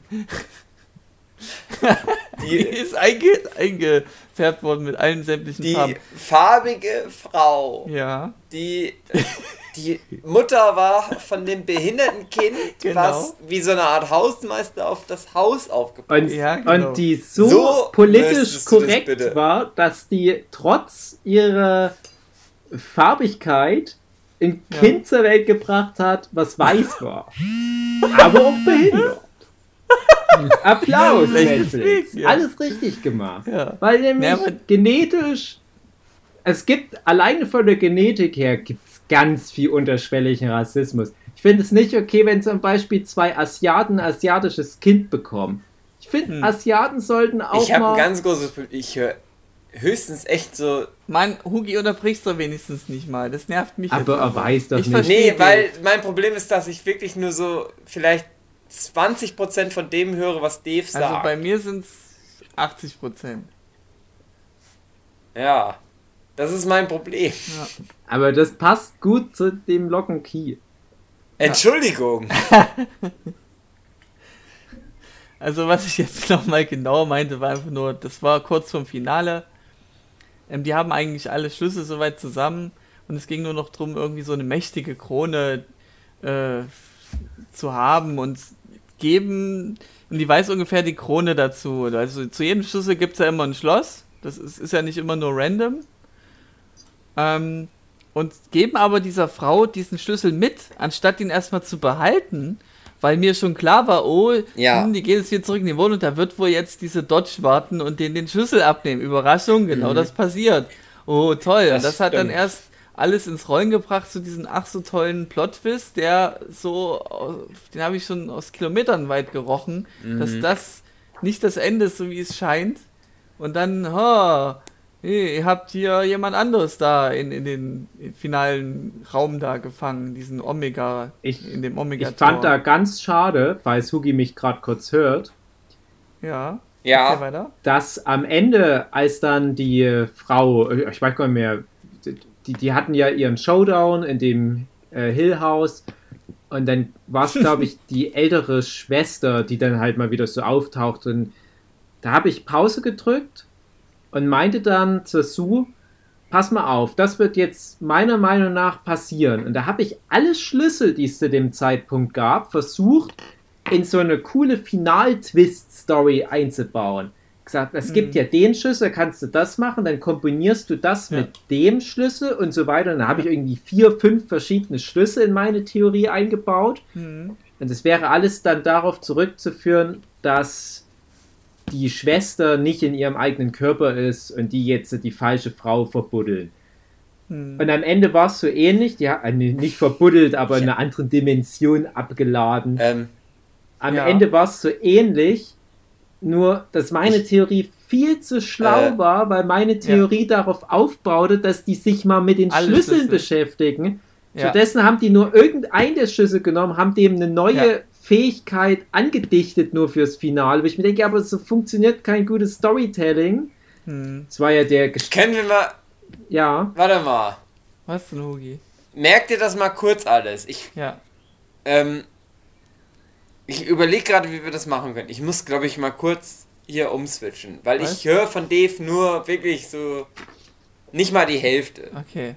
Die Die, ist einge eingefärbt worden mit allen sämtlichen die Farben. farbige Frau, Ja, die die Mutter war von dem behinderten Kind, Genau. was wie so eine Art Hausmeister auf das Haus aufgepasst Und, Ja, genau. und die so, So politisch das korrekt bitte. war, dass die trotz ihrer Farbigkeit ein Ja. Kind zur Welt gebracht hat, was weiß war. aber auch behindert. Applaus, Netflix. Ja. Alles richtig gemacht. ja. Weil nämlich genetisch, es gibt alleine von der Genetik her gibt ganz viel unterschwelligen Rassismus. Ich finde es nicht okay, wenn zum Beispiel zwei Asiaten ein asiatisches Kind bekommen. Ich finde, Hm. Asiaten sollten auch Ich habe ein ganz großes Problem. Ich höre höchstens echt so. Mann, Hugi unterbrichst du wenigstens nicht mal. Das nervt mich aber jetzt er weiß doch Ich nicht. Nee, weil mein Problem ist, dass ich wirklich nur so vielleicht 20% von dem höre, was Dave sagt. Also bei mir sind es 80 Prozent. ja. Das ist mein Problem. Aber das passt gut zu dem Locken Key. Entschuldigung. Also was ich jetzt nochmal genauer meinte, war einfach nur, das war kurz vorm Finale. Ähm, die haben eigentlich alle Schlüssel soweit zusammen und es ging nur noch darum, irgendwie so eine mächtige Krone äh, zu haben und geben. Und die weiß ungefähr die Krone dazu. Also zu jedem Schlüssel gibt es ja immer ein Schloss. Das ist, ist ja nicht immer nur random. Ähm, und geben aber dieser Frau diesen Schlüssel mit, anstatt ihn erstmal zu behalten, weil mir schon klar war, oh, Ja. hm, die geht jetzt hier zurück in die Wohnung, da wird wohl jetzt diese Dodge warten und den den Schlüssel abnehmen. Überraschung, genau das passiert. Oh, toll. Das und das hat dann stimmt. erst alles ins Rollen gebracht zu diesem ach so tollen Plot-Twist, der so, den habe ich schon aus Kilometern weit gerochen, dass das nicht das Ende ist, so wie es scheint. Und dann, ha, hey, ihr habt hier jemand anderes da in, in den finalen Raum da gefangen, diesen Omega, Ich- in dem Omega Ich fand da ganz schade, falls Hugi mich gerade kurz hört, Ja. Ja. Dass am Ende, als dann die Frau, äh, ich weiß gar nicht mehr, die, die hatten ja ihren Showdown in dem äh, Hill House. Und dann war es, glaube ich, die ältere Schwester, die dann halt mal wieder so auftaucht. Und da habe ich Pause gedrückt und meinte dann zur Sue, pass mal auf, das wird jetzt meiner Meinung nach passieren. Und da habe ich alle Schlüssel, die es zu dem Zeitpunkt gab, versucht, in so eine coole Final-Twist-Story einzubauen. Gesagt, es gibt Mhm. ja den Schlüssel, kannst du das machen, dann kombinierst du das Ja. mit dem Schlüssel und so weiter. Und dann habe ich irgendwie vier, fünf verschiedene Schlüssel in meine Theorie eingebaut. Hm. Und es wäre alles dann darauf zurückzuführen, dass die Schwester nicht in ihrem eigenen Körper ist und die jetzt die falsche Frau verbuddeln. Hm. Und am Ende war es so ähnlich, die hat äh, nicht verbuddelt, aber in einer anderen Dimension abgeladen. Ähm, Am ja. Ende war es so ähnlich, nur dass meine Theorie viel zu schlau Äh, war, weil meine Theorie darauf aufbaute, dass die sich mal mit den Alle Schlüsseln Schlüssel. beschäftigen. Ja. Stattdessen haben die nur irgendeinen der Schlüssel genommen, haben dem eine neue Ja. Fähigkeit angedichtet nur fürs Finale. Wo ich mir denke, aber so funktioniert kein gutes Storytelling. Hm. Es war ja der, Gest können wir mal. ja, Warte mal. Was denn, Hugi? Merkt ihr das mal kurz alles? Ich, Ja. ähm, ich überlege gerade, wie wir das machen können. Ich muss, glaube ich, mal kurz hier umswitchen, weil Was? ich höre von Dave nur wirklich so nicht mal die Hälfte. Okay.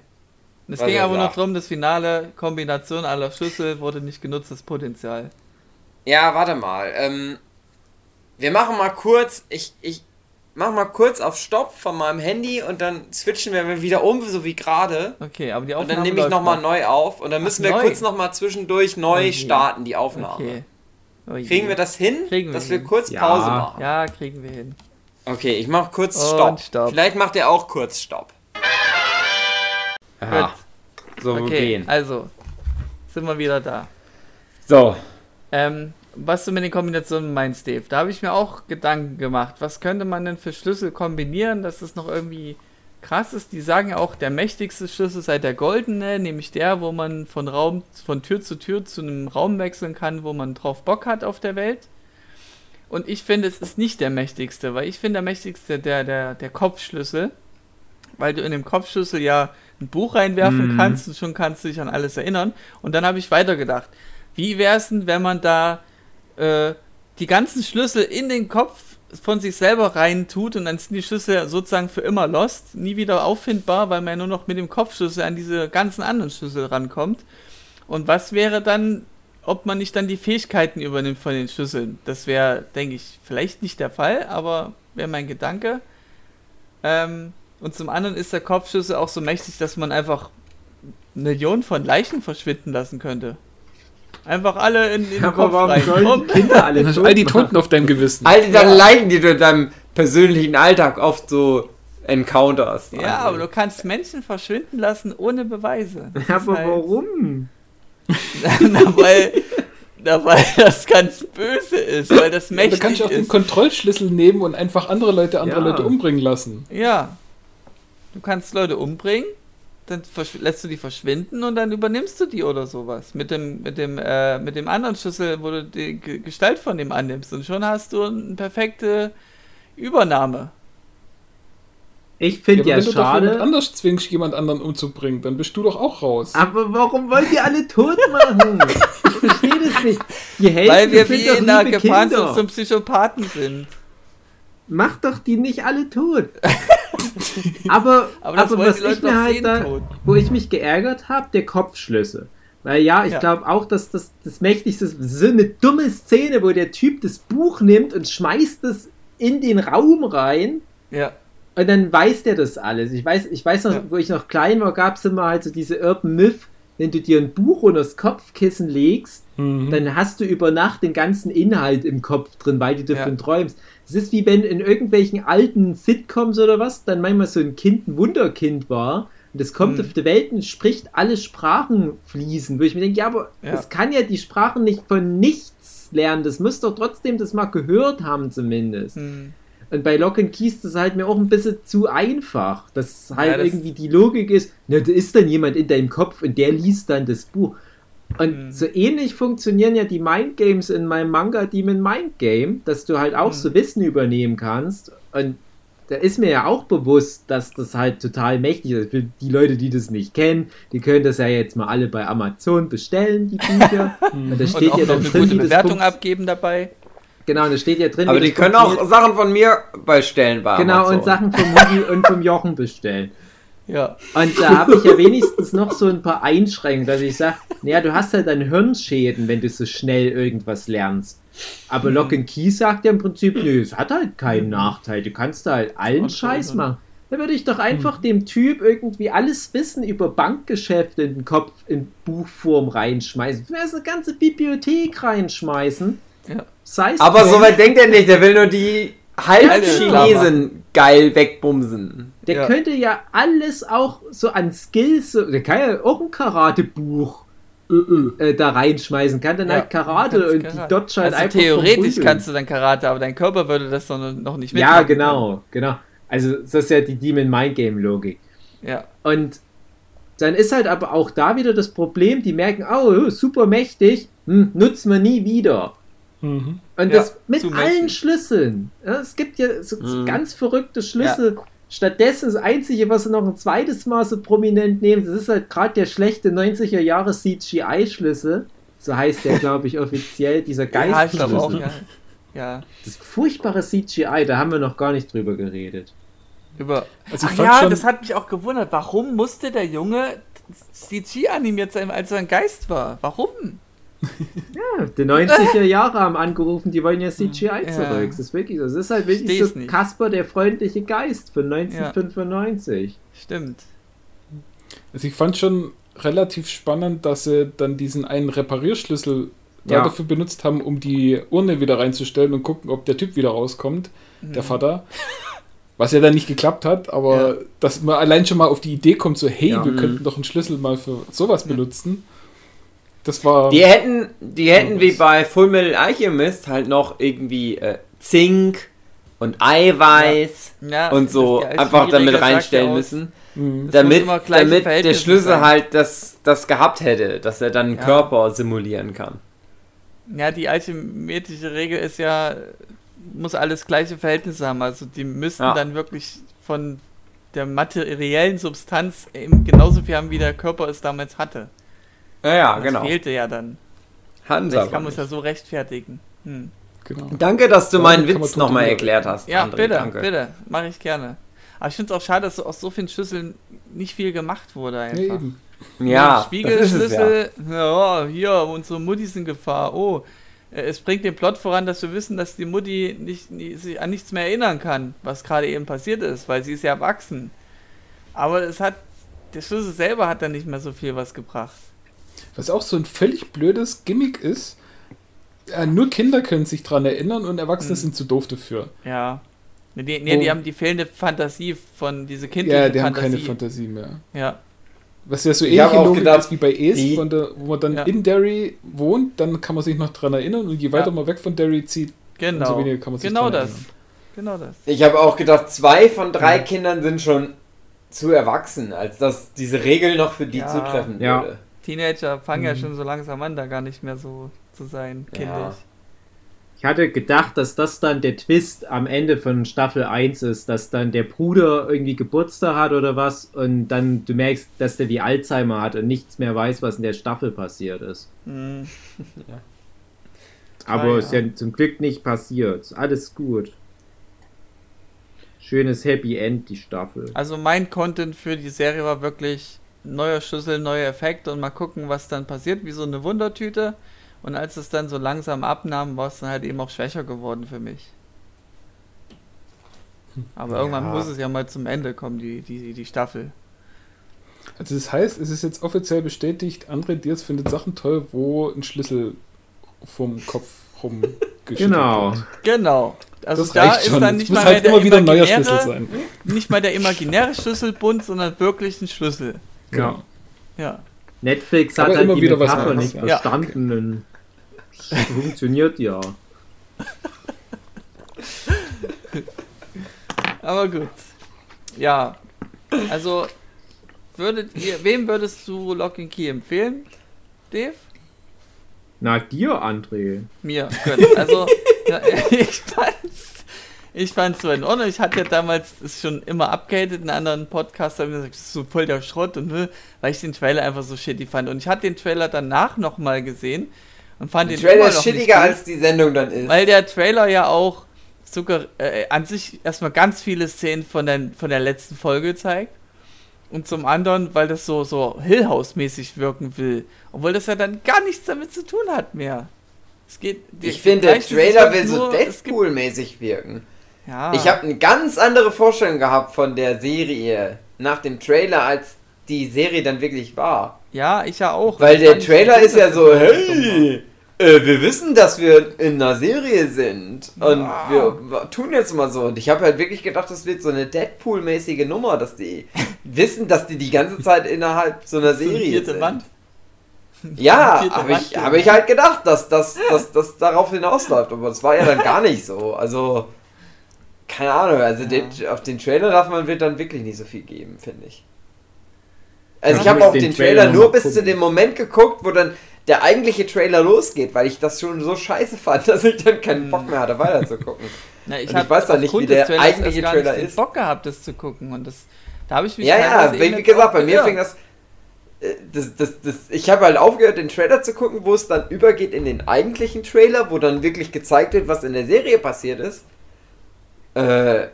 Es ging er aber noch darum, das Finale, Kombination aller Schlüssel wurde nicht genutztes Potenzial. Ja, warte mal. Ähm, wir machen mal kurz. Ich, ich mach mal kurz auf Stopp von meinem Handy und dann switchen wir wieder um, so wie gerade. Okay, aber die Und Aufnahme dann nehme ich nochmal noch. neu auf und dann müssen wir neu. kurz nochmal zwischendurch neu Okay. starten, die Aufnahme. Okay. Oh. Kriegen wir das hin, Kriegen wir dass wir hin. kurz Ja. Pause machen? Ja, kriegen wir hin. Okay, ich mach kurz Und Stopp. Stopp. Vielleicht macht er auch kurz Stopp. ja, so Okay, gehen. also sind wir wieder da. So, Ähm, was du mit den Kombinationen meinst, Dave, da habe ich mir auch Gedanken gemacht. Was könnte man denn für Schlüssel kombinieren, dass es noch irgendwie krass ist? Die sagen ja auch, der mächtigste Schlüssel sei der goldene, nämlich der, wo man von Raum, von Tür zu Tür zu einem Raum wechseln kann, wo man drauf Bock hat auf der Welt. Und ich finde, es ist nicht der mächtigste, weil ich finde, der mächtigste der, der, der Kopfschlüssel, weil du in dem Kopfschlüssel ja ein Buch reinwerfen Mhm. kannst und schon kannst du dich an alles erinnern. Und dann habe ich weitergedacht. Wie wäre es denn, wenn man da äh, die ganzen Schlüssel in den Kopf von sich selber rein tut und dann sind die Schlüssel sozusagen für immer lost, nie wieder auffindbar, weil man ja nur noch mit dem Kopfschlüssel an diese ganzen anderen Schlüssel rankommt. Und was wäre dann, ob man nicht dann die Fähigkeiten übernimmt von den Schlüsseln? Das wäre, denke ich, vielleicht nicht der Fall, aber wäre mein Gedanke. Ähm, und zum anderen ist der Kopfschlüssel auch so mächtig, dass man einfach Millionen von Leichen verschwinden lassen könnte. Einfach alle in, in den Kopf warum Kinder alle Dann all die? Toten auf deinem Gewissen. All die dann Leiden, die du in deinem persönlichen Alltag oft so encounters. Ja, aber du kannst Menschen verschwinden lassen ohne Beweise. Das Ja, ist aber halt- warum? na, weil, na, weil das ganz böse ist, weil das Ja, da mächtig kann ich auch den ist. Kontrollschlüssel nehmen und einfach andere Leute andere Ja. Leute umbringen lassen. Ja. Du kannst Leute umbringen, dann lässt du die verschwinden und dann übernimmst du die oder sowas. Mit dem, mit dem, äh, mit dem anderen Schlüssel, wo du die Ge- Gestalt von dem annimmst. Und schon hast du eine perfekte Übernahme. Ich Ja, finde aber ja, wenn du doch jemand schade. anders zwingst, jemand anderen umzubringen, dann bist du doch auch raus. Aber warum wollt ihr alle tot machen? Ich verstehe das nicht. Die Hälfte weil wir wie in der Gefahrenzone Kinder. zum Psychopathen sind. Macht doch die nicht alle tot. aber Aber das aber was ich mir halt da, tot. wo ich mich geärgert habe, der Kopfschlüssel. Weil ja, ich Ja. glaube auch, dass das das Mächtigste. So eine dumme Szene, wo der Typ das Buch nimmt und schmeißt es in den Raum rein. Ja. Und dann weiß der das alles. Ich weiß, ich weiß noch, Ja. wo ich noch klein war, gab es immer halt so diese Urban Myth, wenn du dir ein Buch unter das Kopfkissen legst, Mhm. dann hast du über Nacht den ganzen Inhalt im Kopf drin, weil du davon Ja. träumst. Es ist wie wenn in irgendwelchen alten Sitcoms oder was, dann manchmal so ein Kind ein Wunderkind war und es kommt Mhm. auf die Welt und spricht alle Sprachen fließen, wo ich mir denke, ja, aber Ja. es kann ja die Sprachen nicht von nichts lernen, das muss doch trotzdem das mal gehört haben zumindest. Hm. Und bei Lock and Keys ist das halt mir auch ein bisschen zu einfach. Dass halt Ja, das- irgendwie die Logik ist, na, da ist dann jemand in deinem Kopf und der liest dann das Buch. Und Mhm. so ähnlich funktionieren ja die Mindgames in meinem Manga Demon Mind Game, dass du halt auch Mhm. so Wissen übernehmen kannst. Und da ist mir ja auch bewusst, dass das halt total mächtig ist. Für die Leute, die das nicht kennen, die können das ja jetzt mal alle bei Amazon bestellen, die Bücher. und da Und steht auch ja noch dann eine drin, gute Bewertung abgeben dabei. Genau, und da steht ja drin, Aber die können auch. Sachen von mir bestellen bei Genau, Amazon. und Sachen vom Mugi und vom Jochen bestellen. Ja. Und da habe ich ja wenigstens noch so ein paar Einschränkungen, dass ich sage, naja, du hast halt dann Hirnschäden, wenn du so schnell irgendwas lernst. Aber Lock and Key sagt ja im Prinzip, nö, es hat halt keinen Nachteil. Du kannst da halt allen Scheiß machen. Da würde ich doch einfach dem Typ irgendwie alles Wissen über Bankgeschäfte in den Kopf in Buchform reinschmeißen. Vielleicht eine ganze Bibliothek reinschmeißen. Ja. Sei es Aber so weit denkt er nicht, der will nur die Halb-Chinesen geil wegbumsen. Der Ja. könnte ja alles auch so an Skills, so, der kann ja auch ein Karatebuch äh, da reinschmeißen, kann dann Ja, halt Karate und Karate. die Dodge halt Also einfach theoretisch kannst du dann Karate, aber dein Körper würde das doch noch nicht Ja, mitmachen genau, genau. Also das ist ja die Demon Mind Game Logik. Ja. Und dann ist halt aber auch da wieder das Problem, die merken, oh, super mächtig, hm, nutzen wir nie wieder. Mhm. Und Ja, das mit allen. Schlüsseln. Ja, es gibt ja so so Mhm. ganz verrückte Schlüssel. Stattdessen das Einzige, was sie noch ein zweites Mal so prominent nehmen, das ist halt gerade der schlechte 90er Jahre CGI-Schlüssel. So heißt der, glaube ich, offiziell, dieser Ja, Geistschlüssel. ja. Ja. Das furchtbare CGI, da haben wir noch gar nicht drüber geredet. Über. Also ich Ach ja, schon- das hat mich auch gewundert. Warum musste der Junge CG animiert sein, als er ein Geist war? Warum? Ja, die 90er Jahre haben angerufen, die wollen ja CGI Ja. zurück. Das ist wirklich so. Das ist halt wirklich Versteh's so nicht. Kasper, der freundliche Geist von 1995. Stimmt. Also ich fand schon relativ spannend, dass sie dann diesen einen Reparierschlüssel Ja. dafür benutzt haben, um die Urne wieder reinzustellen und gucken, ob der Typ wieder rauskommt, der Vater. Was ja dann nicht geklappt hat, aber Ja. dass man allein schon mal auf die Idee kommt, so, hey, Ja. wir Mhm. könnten doch einen Schlüssel mal für sowas benutzen. Das war. Die hätten, die hätten wie bei Full Metal Alchemist halt noch irgendwie äh, Zink und Eiweiß Ja, und so die einfach damit reinstellen ja müssen, Mhm. Damit, damit der Schlüssel sein. halt das, das gehabt hätte, dass er dann einen Ja. Körper simulieren kann. Ja, die archimetische Regel ist ja, muss alles gleiche Verhältnisse haben. Also die müssten Ja. dann wirklich von der materiellen Substanz eben genauso viel haben, wie der Körper es damals hatte. Ja, ja, das genau. fehlte ja dann. Vielleicht aber kann man es ja so rechtfertigen. Hm. Genau. Danke, dass du Ja, meinen Witz nochmal erklärt hast. Ja, André, bitte, danke. bitte. Mache ich gerne. Aber ich finde es auch schade, dass aus so vielen Schlüsseln nicht viel gemacht wurde einfach. Nee, eben. Ja, das es ja. Spiegelschlüssel, ja. hier, unsere Mutti ist in Gefahr. Oh, äh, es bringt den Plot voran, dass wir wissen, dass die Mutti nicht, sich an nichts mehr erinnern kann, was gerade eben passiert ist, weil sie ist ja erwachsen. Aber es hat, der Schlüssel selber hat dann nicht mehr so viel was gebracht. Was auch so ein völlig blödes Gimmick ist. Äh, nur Kinder können sich dran erinnern und Erwachsene Mhm. sind zu doof dafür. Ja. Nee, die, nee, die haben die fehlende Fantasie von diese kindliche Ja, die haben Fantasie. keine Fantasie mehr. Ja, Was ja so Ich ähnliche hab auch Logik gedacht, ist wie bei der, wo man dann Ja. in Derry wohnt, dann kann man sich noch dran erinnern und je weiter Ja. man weg von Derry zieht, genau. umso weniger kann man sich genau dran das. erinnern. Genau das. Ich habe auch gedacht, zwei von drei Ja. Kindern sind schon zu erwachsen, als dass diese Regel noch für die Ja. zutreffen Ja. würde. Teenager fangen ja Mhm. schon so langsam an, da gar nicht mehr so zu sein, Ja. kindisch. Ich hatte gedacht, dass das dann der Twist am Ende von Staffel 1 ist, dass dann der Bruder irgendwie Geburtstag hat oder was und dann du merkst, dass der die Alzheimer hat und nichts mehr weiß, was in der Staffel passiert ist. Mhm. Aber ja. ist ja zum Glück nicht passiert. Alles gut. Schönes Happy End, die Staffel. Also mein Content für die Serie war wirklich neuer Schlüssel, neue Effekte und mal gucken, was dann passiert, wie so eine Wundertüte. Und als es dann so langsam abnahm, war es dann halt eben auch schwächer geworden für mich. Aber irgendwann Ja. muss es ja mal zum Ende kommen, die, die, die Staffel. Also das heißt, es ist jetzt offiziell bestätigt, André Diaz findet Sachen toll, wo ein Schlüssel vom Kopf rumgeschüttelt Genau. wird. Genau. Also das da reicht ist schon. dann nicht muss mal halt mehr immer der wieder ein neuer imaginäre, Schlüssel sein. nicht mal der imaginäre Schlüsselbund, sondern wirklich ein Schlüssel. Ja. Ja. Netflix Aber hat halt immer die wieder was Metapher anderes, nicht ja. verstanden. und Funktioniert ja. Aber gut. Ja. Also, würdet ihr, wem würdest du Lock and Key empfehlen? Dave? Na, dir, André. Mir. Also, ja, ich fand's, ich fand's so in Ordnung. Ich hatte ja damals es schon immer abgehatet in anderen Podcasts, haben gesagt, das ist so voll der Schrott und ne, weil ich den Trailer einfach so shitty fand. Und ich hatte den Trailer danach nochmal gesehen und fand Der den Trailer immer ist shittiger, als die Sendung dann ist. Weil der Trailer ja auch sogar äh, an sich erstmal ganz viele Szenen von der, von der letzten Folge zeigt. Und zum anderen, weil das so, so Hill House-mäßig wirken will. Obwohl das ja dann gar nichts damit zu tun hat mehr. Es geht. ich finde, der es Trailer will wirklich so es Deadpool-mäßig wirken. Ja. Ich habe eine ganz andere Vorstellung gehabt von der Serie nach dem Trailer, als die Serie dann wirklich war. Ja, ich ja auch. Weil der Trailer ist ja so, hey, äh, wir wissen, dass wir in einer Serie sind und Ja. wir tun jetzt mal so. Und ich habe halt wirklich gedacht, das wird so eine Deadpool-mäßige Nummer, dass die wissen, dass die die ganze Zeit innerhalb so einer Serie vierte sind. Wand. Ja, habe ich, hab ich halt gedacht, dass das dass, dass darauf hinausläuft, aber das war ja dann gar nicht so. Also, keine Ahnung, also Ja. den, auf den Trailer darf man wird dann wirklich nicht so viel geben, finde ich. Also Ja, ich habe auch den den Trailer Trailer nur bis zu gucken. dem Moment geguckt, wo dann der eigentliche Trailer losgeht, weil ich das schon so scheiße fand, dass ich dann keinen Bock mehr hatte, weiterzukommen. Na, ich, Und ich weiß doch nicht, wie der eigentliche gar Trailer nicht ist. Bock gehabt, das zu gucken. Und das, da habe ich mich ja, ja, wie, gesagt, bei mir geirrt. fing das, äh, das, das, das ich habe halt aufgehört, den Trailer zu gucken, wo es dann übergeht in den eigentlichen Trailer, wo dann wirklich gezeigt wird, was in der Serie passiert ist. Äh,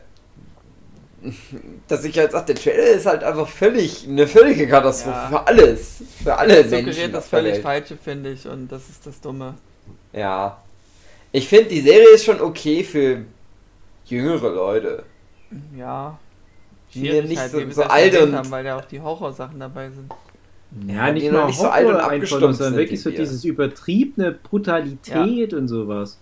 dass ich halt sage, der Trailer ist halt einfach völlig, eine völlige Katastrophe Ja. für alles. Für alle Menschen. suggeriert das völlig Welt. Falsche, finde ich. Und das ist das Dumme. Ja. Ich finde, die Serie ist schon okay für jüngere Leute. Ja. Die Schwierig nicht halt, so- so alt und- haben, weil ja auch die Horrorsachen dabei sind. Ja, nicht mal nicht so alt und abgestumpft sondern wirklich so dieses übertriebene Brutalität und sowas.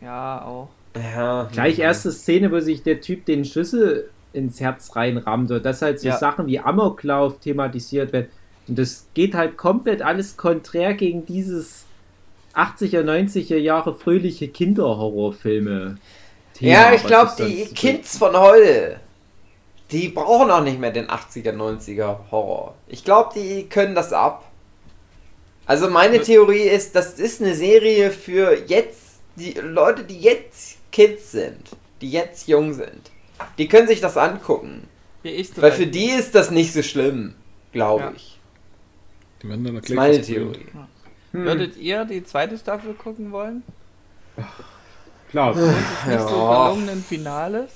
Ja, auch. Ja. Gleich erste Szene, wo sich der Typ den Schlüssel ins Herz reinrammt und dass halt so Ja. Sachen wie Amoklauf thematisiert werden. Und das geht halt komplett alles konträr gegen dieses 80er, 90er Jahre fröhliche Kinderhorrorfilme. Ja, ich glaube, die so Kids von heute, die brauchen auch nicht mehr den 80er, 90er Horror. Ich glaube, die können das ab. Also meine Theorie ist, das ist eine Serie für jetzt, die Leute, die jetzt Kids sind, die jetzt jung sind. Die können sich das angucken. Wie ich Weil für die ist das nicht so schlimm, glaube Ja. ich. Die werden dann Das ist gleich meine. Theorie. Hm. Würdet ihr die zweite Staffel gucken wollen? Glaub. Nicht so Ja. gelungenen Finales.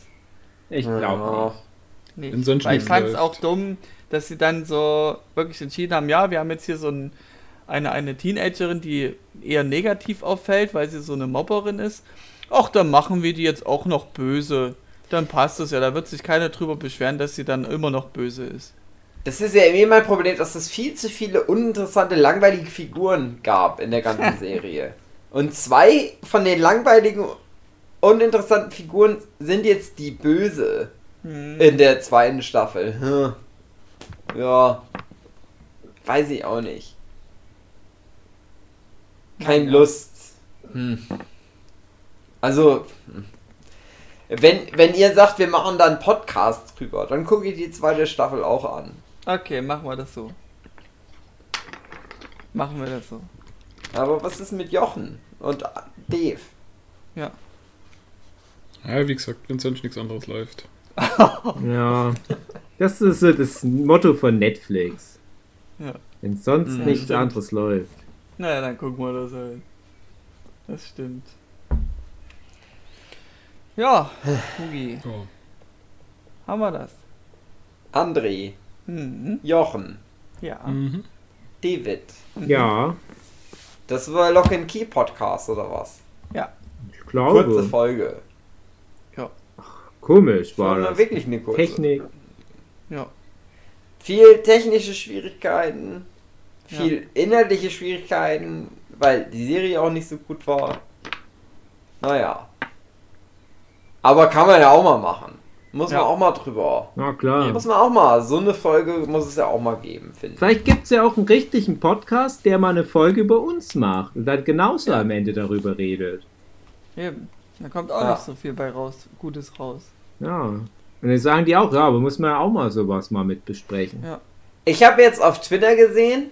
Ich Ja. glaube nicht. Nee. Wenn sonst Weil ich fand es auch dumm, dass sie dann so wirklich entschieden haben, ja, wir haben jetzt hier so ein, eine, eine Teenagerin, die eher negativ auffällt, weil sie so eine Mobberin ist. Ach, dann machen wir die jetzt auch noch böse. Dann passt es ja, da wird sich keiner drüber beschweren, dass sie dann immer noch böse ist. Das ist ja immer mein Problem, dass es viel zu viele uninteressante, langweilige Figuren gab in der ganzen Serie. Und zwei von den langweiligen, uninteressanten Figuren sind jetzt die Böse Hm. in der zweiten Staffel. Hm. Ja. Weiß ich auch nicht. Keine. Lust. Hm. Also, wenn, wenn ihr sagt, wir machen da einen Podcast drüber, dann gucke ich die zweite Staffel auch an. Okay, machen wir das so. Machen wir das so. Aber was ist mit Jochen und Dave? Ja. Ja, wie gesagt, wenn sonst nichts anderes läuft. Ja. Das ist so das Motto von Netflix. Ja. Wenn sonst Mhm, nichts stimmt. anderes läuft. Naja, dann gucken wir das halt. Das stimmt. Ja, Hugi, Ja. haben wir das? André, Mhm. Jochen, Ja. Mhm. David. Ja, Das war Lock and Key Podcast oder was? ich Kurze glaube. Folge. Komisch war War das. wirklich eine kurze. Technik. Ja. Viel technische Schwierigkeiten, viel inhaltliche Schwierigkeiten, weil die Serie auch nicht so gut war. Naja. Aber kann man ja auch mal machen. Muss Ja. man auch mal drüber. Na klar. Muss man auch mal. So eine Folge muss es ja auch mal geben, finde ich. Vielleicht gibt es ja auch einen richtigen Podcast, der mal eine Folge über uns macht und dann genauso am Ende darüber redet. Eben. Da kommt auch Ja. nicht so viel bei raus, Gutes raus. Ja. Und dann sagen die auch, ja, aber muss man ja auch mal sowas mal mit besprechen. Ja. Ich habe jetzt auf Twitter gesehen,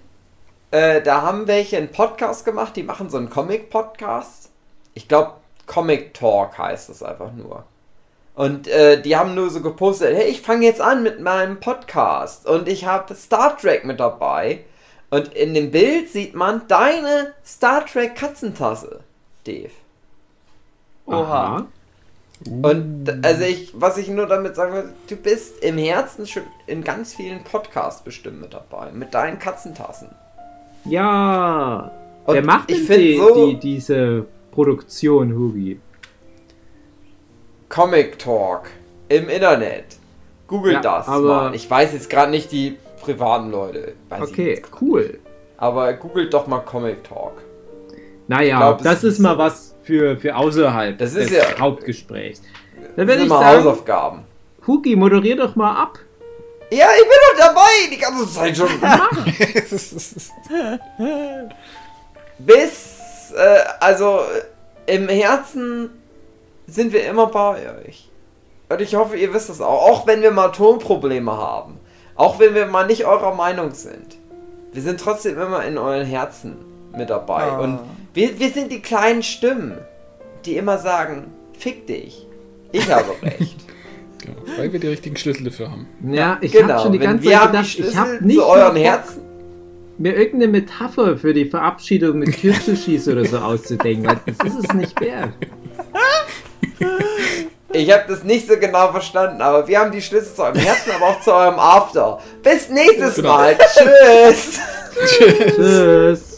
äh, da haben welche einen Podcast gemacht, die machen so einen Comic-Podcast. Ich glaube, Comic Talk heißt das einfach nur. Und äh, die haben nur so gepostet, hey, ich fange jetzt an mit meinem Podcast und ich habe Star Trek mit dabei. Und in dem Bild sieht man deine Star Trek Katzentasse, Dave. Oha. Und d- also ich, was ich nur damit sagen will, du bist im Herzen schon in ganz vielen Podcasts bestimmt mit dabei, mit deinen Katzentassen. Ja. Und Wer macht ich denn find die, so- die, diese Produktion, Hugi? Comic Talk im Internet. Google Ja, das aber- mal. Ich weiß jetzt gerade nicht die privaten Leute. Weiß Okay, cool. Aber googelt doch mal Comic Talk. Naja, glaub, das ist ist mal was für, für außerhalb Das ist des ja- Hauptgesprächs. Dann sind ich mal sagen, Hausaufgaben. Hugi, moderier doch mal ab. Ja, ich bin doch dabei, die ganze Zeit schon. Bis, äh, also äh, im Herzen sind wir immer bei euch. Und ich hoffe, ihr wisst das auch. Auch wenn wir mal Tonprobleme haben. Auch wenn wir mal nicht eurer Meinung sind. Wir sind trotzdem immer in euren Herzen mit dabei. Ah. Und wir, wir sind die kleinen Stimmen, die immer sagen, fick dich. Ich habe recht. Genau, weil wir die richtigen Schlüssel dafür haben. Ja, ich genau. habe schon die ganze wir Zeit haben die gedacht, ich Schlüssel habe nicht zu euren Herzen. Mir irgendeine Metapher für die Verabschiedung mit Kürzelschieß oder so auszudenken. weil Das ist es nicht wert. Ich habe das nicht so genau verstanden, aber wir haben die Schlüssel zu eurem Herzen, aber auch zu eurem After. Bis nächstes Genau. Mal. Tschüss. Tschüss. Tschüss.